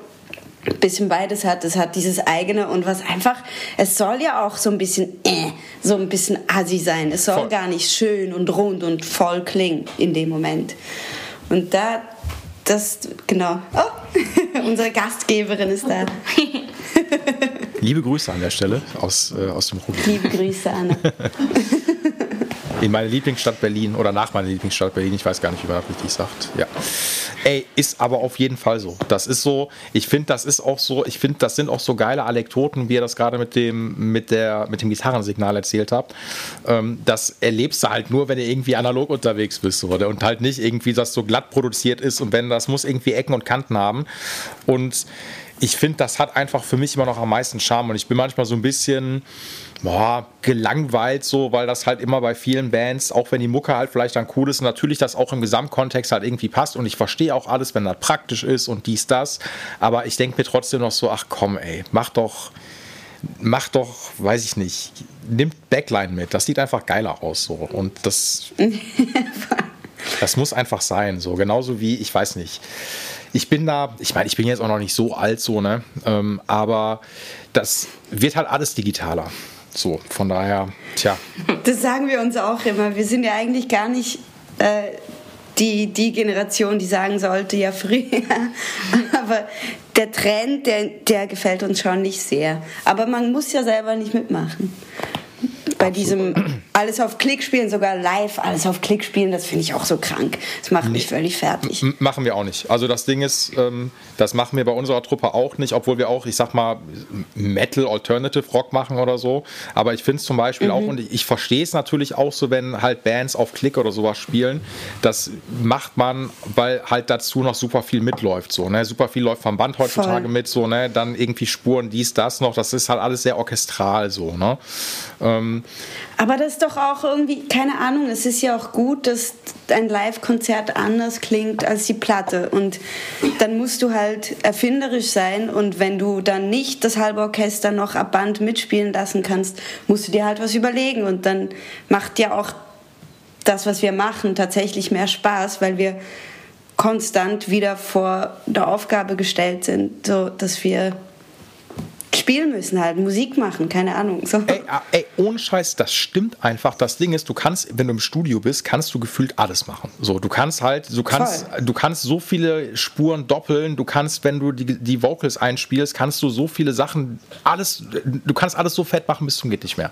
ein bisschen beides hat. Es hat dieses eigene und was einfach, es soll ja auch so ein bisschen, äh, so ein bisschen assi sein. Es soll voll. gar nicht schön und rund und voll klingen in dem Moment. Und da, das, genau. Oh, unsere Gastgeberin ist da. Liebe Grüße an der Stelle aus, äh, aus dem Ruhrgebiet. Liebe Grüße, Anna. In meine Lieblingsstadt Berlin oder nach meiner Lieblingsstadt Berlin, ich weiß gar nicht, wie man das richtig sagt. Ja. Ey, ist aber auf jeden Fall so. Das ist so, ich finde, das ist auch so, ich finde, das sind auch so geile Anekdoten, wie ihr das gerade mit dem, mit, der, mit dem Gitarrensignal erzählt habt. Ähm, das erlebst du halt nur, wenn du irgendwie analog unterwegs bist, oder? Und halt nicht irgendwie, dass so glatt produziert ist und wenn das muss irgendwie Ecken und Kanten haben. Und ich finde, das hat einfach für mich immer noch am meisten Charme und ich bin manchmal so ein bisschen boah, gelangweilt so, weil das halt immer bei vielen Bands, auch wenn die Mucke halt vielleicht dann cool ist, natürlich das auch im Gesamtkontext halt irgendwie passt. Und ich verstehe auch alles, wenn das praktisch ist und dies, das, aber ich denke mir trotzdem noch so, ach komm ey, mach doch, mach doch, weiß ich nicht, nimmt Backline mit, das sieht einfach geiler aus so. Und das, das muss einfach sein, so. Genauso wie, ich weiß nicht, ich bin da, ich meine, ich bin jetzt auch noch nicht so alt, so, ne? Ähm, aber das wird halt alles digitaler. So, von daher, tja. Das sagen wir uns auch immer. Wir sind ja eigentlich gar nicht äh, die, die Generation, die sagen sollte, ja früher. Aber der Trend, der, der gefällt uns schon nicht sehr. Aber man muss ja selber nicht mitmachen. Bei Absolut. diesem alles auf Klick spielen, sogar live alles auf Klick spielen, das finde ich auch so krank. Das macht mich völlig fertig. M machen wir auch nicht. Also das Ding ist, ähm, das machen wir bei unserer Truppe auch nicht, obwohl wir auch, ich sag mal, Metal, Alternative Rock machen oder so. Aber ich finde es zum Beispiel mhm. auch, und ich, verstehe es natürlich auch so, wenn halt Bands auf Klick oder sowas spielen. Das macht man, weil halt dazu noch super viel mitläuft. So, ne? Super viel läuft vom Band heutzutage Voll. mit, so, ne? Dann irgendwie Spuren, dies, das noch. Das ist halt alles sehr orchestral so, ne? Ähm, aber das ist doch auch irgendwie, keine Ahnung, es ist ja auch gut, dass ein Live-Konzert anders klingt als die Platte. Und dann musst du halt erfinderisch sein. Und wenn du dann nicht das halbe Orchester noch ab Band mitspielen lassen kannst, musst du dir halt was überlegen. Und dann macht ja auch das, was wir machen, tatsächlich mehr Spaß, weil wir konstant wieder vor der Aufgabe gestellt sind, so dass wir spielen müssen halt, Musik machen, keine Ahnung. So. Ey, ah, ey, ohne Scheiß, das stimmt einfach. Das Ding ist, du kannst, wenn du im Studio bist, kannst du gefühlt alles machen. So, du kannst halt, du kannst, Voll. du kannst so viele Spuren doppeln, du kannst, wenn du die, die Vocals einspielst, kannst du so viele Sachen, alles, du kannst alles so fett machen bis zum geht nicht mehr.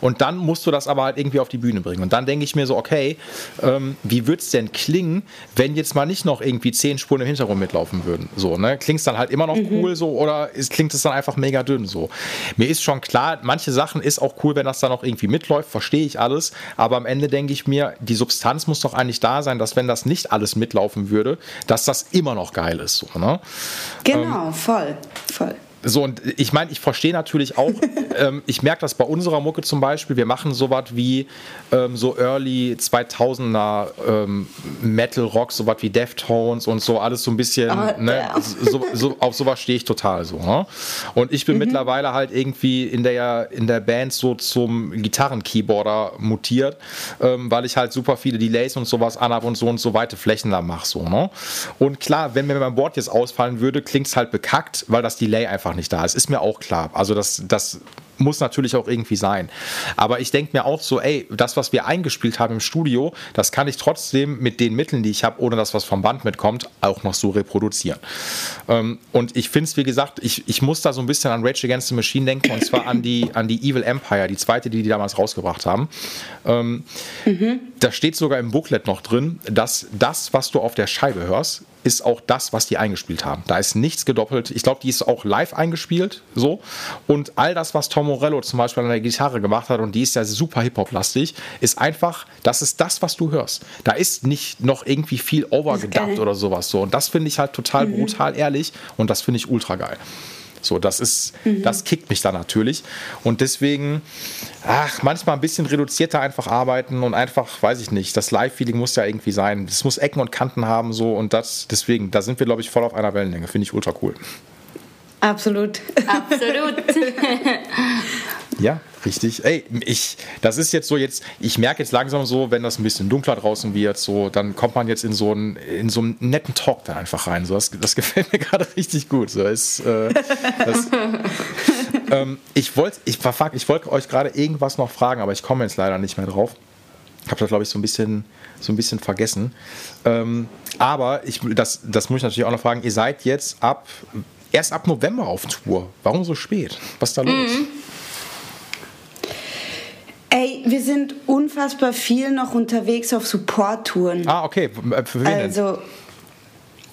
Und dann musst du das aber halt irgendwie auf die Bühne bringen. Und dann denke ich mir so, okay, ähm, wie würde es denn klingen, wenn jetzt mal nicht noch irgendwie zehn Spuren im Hintergrund mitlaufen würden? So, ne? Klingt es dann halt immer noch mhm. cool so oder ist, klingt es dann einfach mega dünn so? Mir ist schon klar, manche Sachen ist auch cool, wenn das dann noch irgendwie mitläuft, verstehe ich alles. Aber am Ende denke ich mir, die Substanz muss doch eigentlich da sein, dass wenn das nicht alles mitlaufen würde, dass das immer noch geil ist. So, ne? Genau, ähm, voll, voll. So, und ich meine, ich verstehe natürlich auch, ähm, ich merke das bei unserer Mucke zum Beispiel, wir machen sowas wie ähm, so Early 2000er ähm, Metal Rock, sowas wie Deftones und so, alles so ein bisschen, oh, ne, so, so, auf sowas stehe ich total so. Ne? Und ich bin mhm. mittlerweile halt irgendwie in der, in der Band so zum Gitarren-Keyboarder mutiert, ähm, weil ich halt super viele Delays und sowas anhab und so und so weite Flächen da mache. So, ne? Und klar, wenn mir mein Board jetzt ausfallen würde, klingt es halt bekackt, weil das Delay einfach nicht da ist. Ist mir auch klar. Also das, das muss natürlich auch irgendwie sein. Aber ich denke mir auch so, ey, das, was wir eingespielt haben im Studio, das kann ich trotzdem mit den Mitteln, die ich habe, ohne dass was vom Band mitkommt, auch noch so reproduzieren. Ähm, und ich finde es, wie gesagt, ich, ich muss da so ein bisschen an Rage Against the Machine denken, und zwar an die, an die Evil Empire, die zweite, die die damals rausgebracht haben. Ähm, mhm. Da steht sogar im Booklet noch drin, dass das, was du auf der Scheibe hörst, ist auch das, was die eingespielt haben. Da ist nichts gedoppelt. Ich glaube, die ist auch live eingespielt, so. Und all das, was Tom Morello zum Beispiel an der Gitarre gemacht hat, und die ist ja super Hip-Hop-lastig, ist einfach, das ist das, was du hörst. Da ist nicht noch irgendwie viel overgedacht oder sowas so. Und das finde ich halt total mhm. brutal ehrlich und das finde ich ultra geil. So, das ist, mhm. das kickt mich dann natürlich. Und deswegen, ach, manchmal ein bisschen reduzierter einfach arbeiten und einfach, weiß ich nicht, das Live-Feeling muss ja irgendwie sein. Es muss Ecken und Kanten haben, so und das, deswegen, da sind wir, glaube ich, voll auf einer Wellenlänge. Finde ich ultra cool. Absolut. Absolut. ja, richtig. Ey, ich, das ist jetzt so jetzt, ich merke jetzt langsam so, wenn das ein bisschen dunkler draußen wird, so, dann kommt man jetzt in so einen, in so einen netten Talk da einfach rein. So, das, das gefällt mir gerade richtig gut. So, ist, äh, das, ähm, ich wollte, ich, ich wollte euch gerade irgendwas noch fragen, aber ich komme jetzt leider nicht mehr drauf. Ich habe das, glaube ich, so ein bisschen, so ein bisschen vergessen. Ähm, aber ich, das, das muss ich natürlich auch noch fragen. Ihr seid jetzt ab erst ab November auf Tour. Warum so spät? Was ist da los? Mhm. Ey, wir sind unfassbar viel noch unterwegs auf Support-Touren. Ah, okay. Für wen also,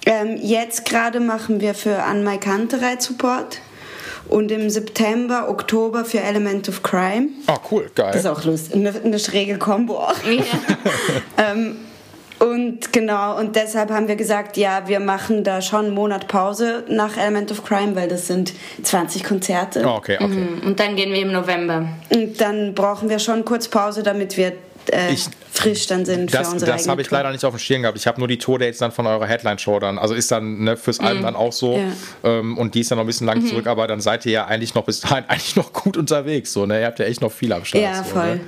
ähm, jetzt gerade machen wir für An My Kanterei Support und im September, Oktober für Element of Crime. Ah, cool, geil. Das ist auch lustig. Eine, eine schräge Kombo auch. Ja. ähm, und genau, und deshalb haben wir gesagt, ja, wir machen da schon einen Monat Pause nach Element of Crime, weil das sind 20 Konzerte. Oh, okay, okay. Mhm. Und dann gehen wir im November. Und dann brauchen wir schon kurz Pause, damit wir äh, ich, frisch dann sind das, für unsere Das habe ich leider nicht auf dem Schirm gehabt. Ich habe nur die Tour-Dates dann von eurer Headline-Show dann. Also ist dann ne, fürs mhm. Album dann auch so. Ja. Ähm, und die ist dann noch ein bisschen lang mhm. zurück, aber dann seid ihr ja eigentlich noch bis dahin eigentlich noch gut unterwegs. So, ne? Ihr habt ja echt noch viel am Start. Ja, so, voll.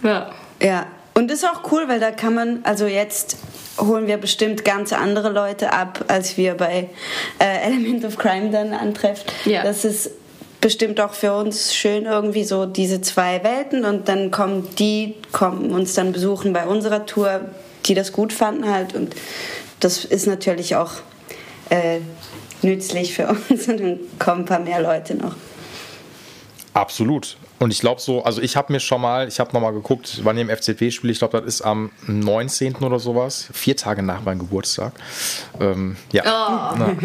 Ne? Ja. Ja, und das ist auch cool, weil da kann man, also jetzt holen wir bestimmt ganz andere Leute ab, als wir bei äh, Element of Crime dann antreffen. Ja. Das ist bestimmt auch für uns schön irgendwie so diese zwei Welten und dann kommen die, kommen uns dann besuchen bei unserer Tour, die das gut fanden halt und das ist natürlich auch äh, nützlich für uns und dann kommen ein paar mehr Leute noch. Absolut. Und ich glaube so, also ich habe mir schon mal, ich habe nochmal geguckt, wann ihr im FCP spielt. Ich glaube, das ist am 19. oder sowas, vier Tage nach meinem Geburtstag. Ähm, ja. Oh. Na,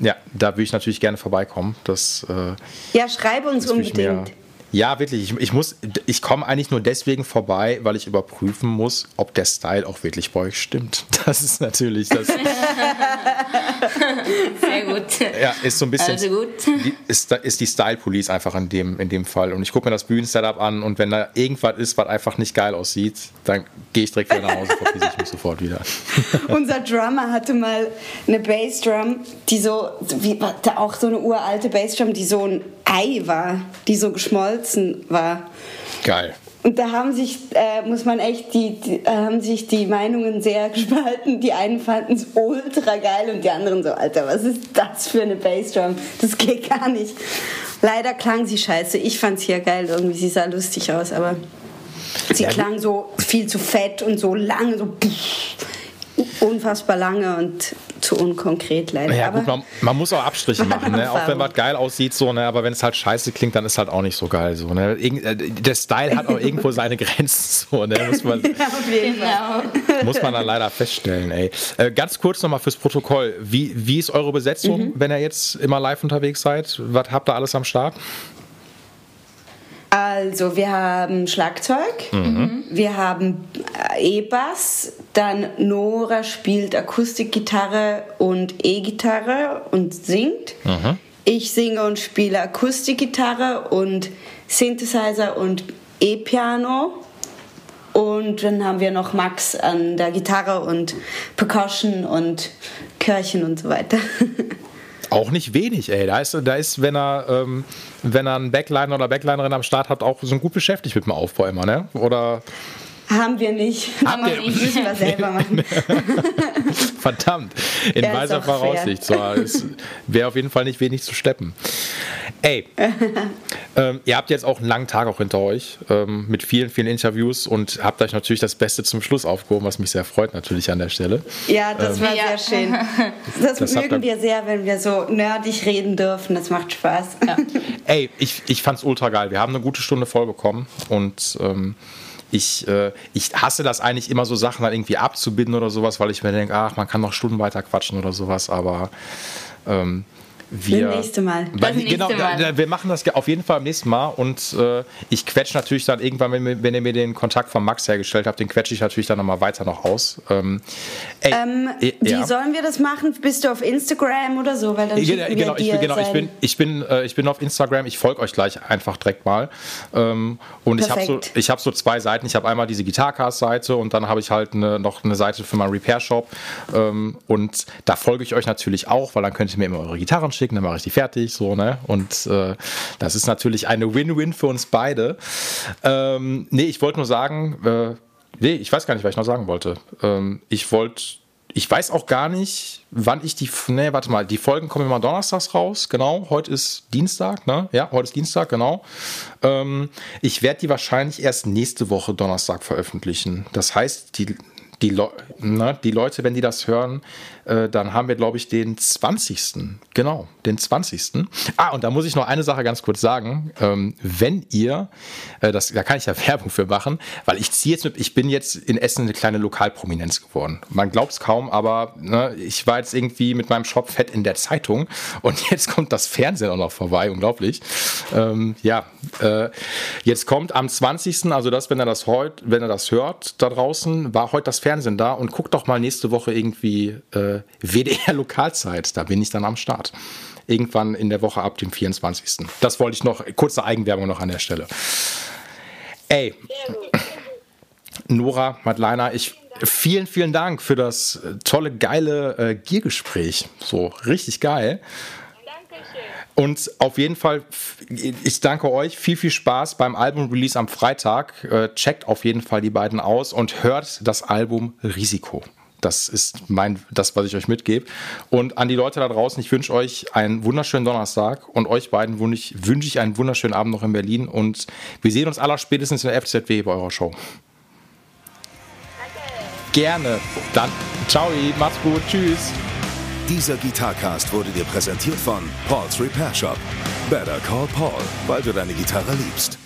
ja, da würde ich natürlich gerne vorbeikommen. Das, äh, ja, schreib uns unbedingt. Ja, wirklich. Ich, ich muss, ich komme eigentlich nur deswegen vorbei, weil ich überprüfen muss, ob der Style auch wirklich bei euch stimmt. Das ist natürlich das. Sehr gut. Ja, ist so ein bisschen. Also gut. Die, ist, ist die Style Police einfach in dem, in dem Fall. Und ich gucke mir das Bühnensetup an und wenn da irgendwas ist, was einfach nicht geil aussieht, dann gehe ich direkt wieder nach Hause, verpisse ich mich sofort wieder. Unser Drummer hatte mal eine Bassdrum, die so, wie, auch so eine uralte Bassdrum, die so ein Ei war, die so geschmolzen war. Geil. Und da haben sich, äh, muss man echt, die, die äh, haben sich die Meinungen sehr gespalten. Die einen fanden es ultra geil und die anderen so, Alter, was ist das für eine Bassdrum? Das geht gar nicht. Leider klang sie scheiße. Ich fand sie ja geil irgendwie. Sie sah lustig aus, aber sie ja, klang so viel zu fett und so lang, so unfassbar lange und zu unkonkret leider. Ja, gut, man, man, muss auch Abstriche machen, ne? auch wenn was geil aussieht, so, ne? aber wenn es halt scheiße klingt, dann ist halt auch nicht so geil. So, ne? Äh, der Style hat auch irgendwo seine Grenzen, so, ne? muss, man, genau. muss man dann leider feststellen. Ey. Äh, ganz kurz nochmal fürs Protokoll, wie, wie ist eure Besetzung, mhm. wenn ihr jetzt immer live unterwegs seid? Was habt ihr alles am Start? Also, wir haben Schlagzeug, mhm. wir haben äh, E-Bass, dann Nora spielt Akustikgitarre und E-Gitarre und singt. Mhm. Ich singe und spiele Akustikgitarre und Synthesizer und E-Piano. Und dann haben wir noch Max an der Gitarre und Percussion und Chörchen und so weiter. Auch nicht wenig, ey. Da ist, da ist wenn er, ähm, wenn er einen Backliner oder Backlinerin am Start hat, auch so gut beschäftigt mit dem Aufbau immer, ne? Oder haben wir nicht. Haben wir nicht. Müssen wir selber machen. Verdammt. In ja, weiser Voraussicht. So, es wäre auf jeden Fall nicht wenig zu steppen. Ey, ähm, ihr habt jetzt auch einen langen Tag auch hinter euch ähm, mit vielen, vielen Interviews und habt euch natürlich das Beste zum Schluss aufgehoben, was mich sehr freut natürlich an der Stelle. Ja, das ähm, war sehr schön. Das, das mögen wir sehr, wenn wir so nerdig reden dürfen. Das macht Spaß. Ja. Ey, ich, ich fand's ultra geil. Wir haben eine gute Stunde voll bekommen und ähm, ich, äh, ich hasse das eigentlich immer so Sachen dann irgendwie abzubinden oder sowas, weil ich mir denke, ach, man kann noch Stunden weiter quatschen oder sowas, aber ähm, wir, das nächste Mal. Das nächste genau, Mal. wir machen das auf jeden Fall am nächsten Mal und äh, ich quetsche natürlich dann irgendwann, wenn, wenn ihr mir den Kontakt von Max hergestellt habt, den quetsche ich natürlich dann nochmal weiter noch aus. Ähm, ey, ähm, äh, wie ja. sollen wir das machen? Bist du auf Instagram oder so? Weil dann äh, genau, genau, ich bin, genau ich, bin, ich, bin, äh, ich bin auf Instagram, ich folge euch gleich einfach direkt mal. Ähm, und Perfekt. ich habe so, hab so zwei Seiten. Ich habe einmal diese Guitarcast-Seite und dann habe ich halt eine, noch eine Seite für meinen Repair-Shop. Ähm, und da folge ich euch natürlich auch, weil dann könnt ihr mir immer eure Gitarren schicken, dann mache ich die fertig, so, ne? Und äh, das ist natürlich eine Win-Win für uns beide. Ähm, nee, ich wollte nur sagen, äh, nee, ich weiß gar nicht, was ich noch sagen wollte. Ähm, ich wollte ich weiß auch gar nicht, wann ich die. Ne, warte mal, die Folgen kommen immer donnerstags raus, genau. Heute ist Dienstag, ne? Ja, heute ist Dienstag, genau. Ähm, ich werde die wahrscheinlich erst nächste Woche Donnerstag veröffentlichen. Das heißt, die, die, Le ne, die Leute, wenn die das hören, äh, dann haben wir, glaube ich, den 20. Genau, den 20. Ah, und da muss ich noch eine Sache ganz kurz sagen. Ähm, wenn ihr, äh, das, da kann ich ja Werbung für machen, weil ich ziehe jetzt mit, ich bin jetzt in Essen eine kleine Lokalprominenz geworden. Man glaubt es kaum, aber ne, ich war jetzt irgendwie mit meinem Shop fett in der Zeitung und jetzt kommt das Fernsehen auch noch vorbei, unglaublich. Ähm, ja, äh, jetzt kommt am 20., also das, wenn er das heute, wenn er das hört da draußen, war heute das Fernsehen da und guckt doch mal nächste Woche irgendwie äh, WDR Lokalzeit. Da bin ich dann am Start. Irgendwann in der Woche ab dem 24. Das wollte ich noch, kurze Eigenwerbung noch an der Stelle. Ey, Nora, Madleiner, ich vielen, vielen Dank für das tolle, geile äh, Giergespräch. So, richtig geil. Und auf jeden Fall, ich danke euch. Viel, viel Spaß beim Album-Release am Freitag. Äh, checkt auf jeden Fall die beiden aus und hört das Album Risiko. Das ist mein, das, was ich euch mitgebe. Und an die Leute da draußen, ich wünsche euch einen wunderschönen Donnerstag und euch beiden wünsche ich, einen wunderschönen Abend noch in Berlin und wir sehen uns aller spätestens in der FZW bei eurer Show. Danke. Gerne. Dann, ciao, macht's gut, tschüss. Dieser Gitarcast wurde dir präsentiert von Paul's Repair Shop. Better Call Paul, weil du deine Gitarre liebst.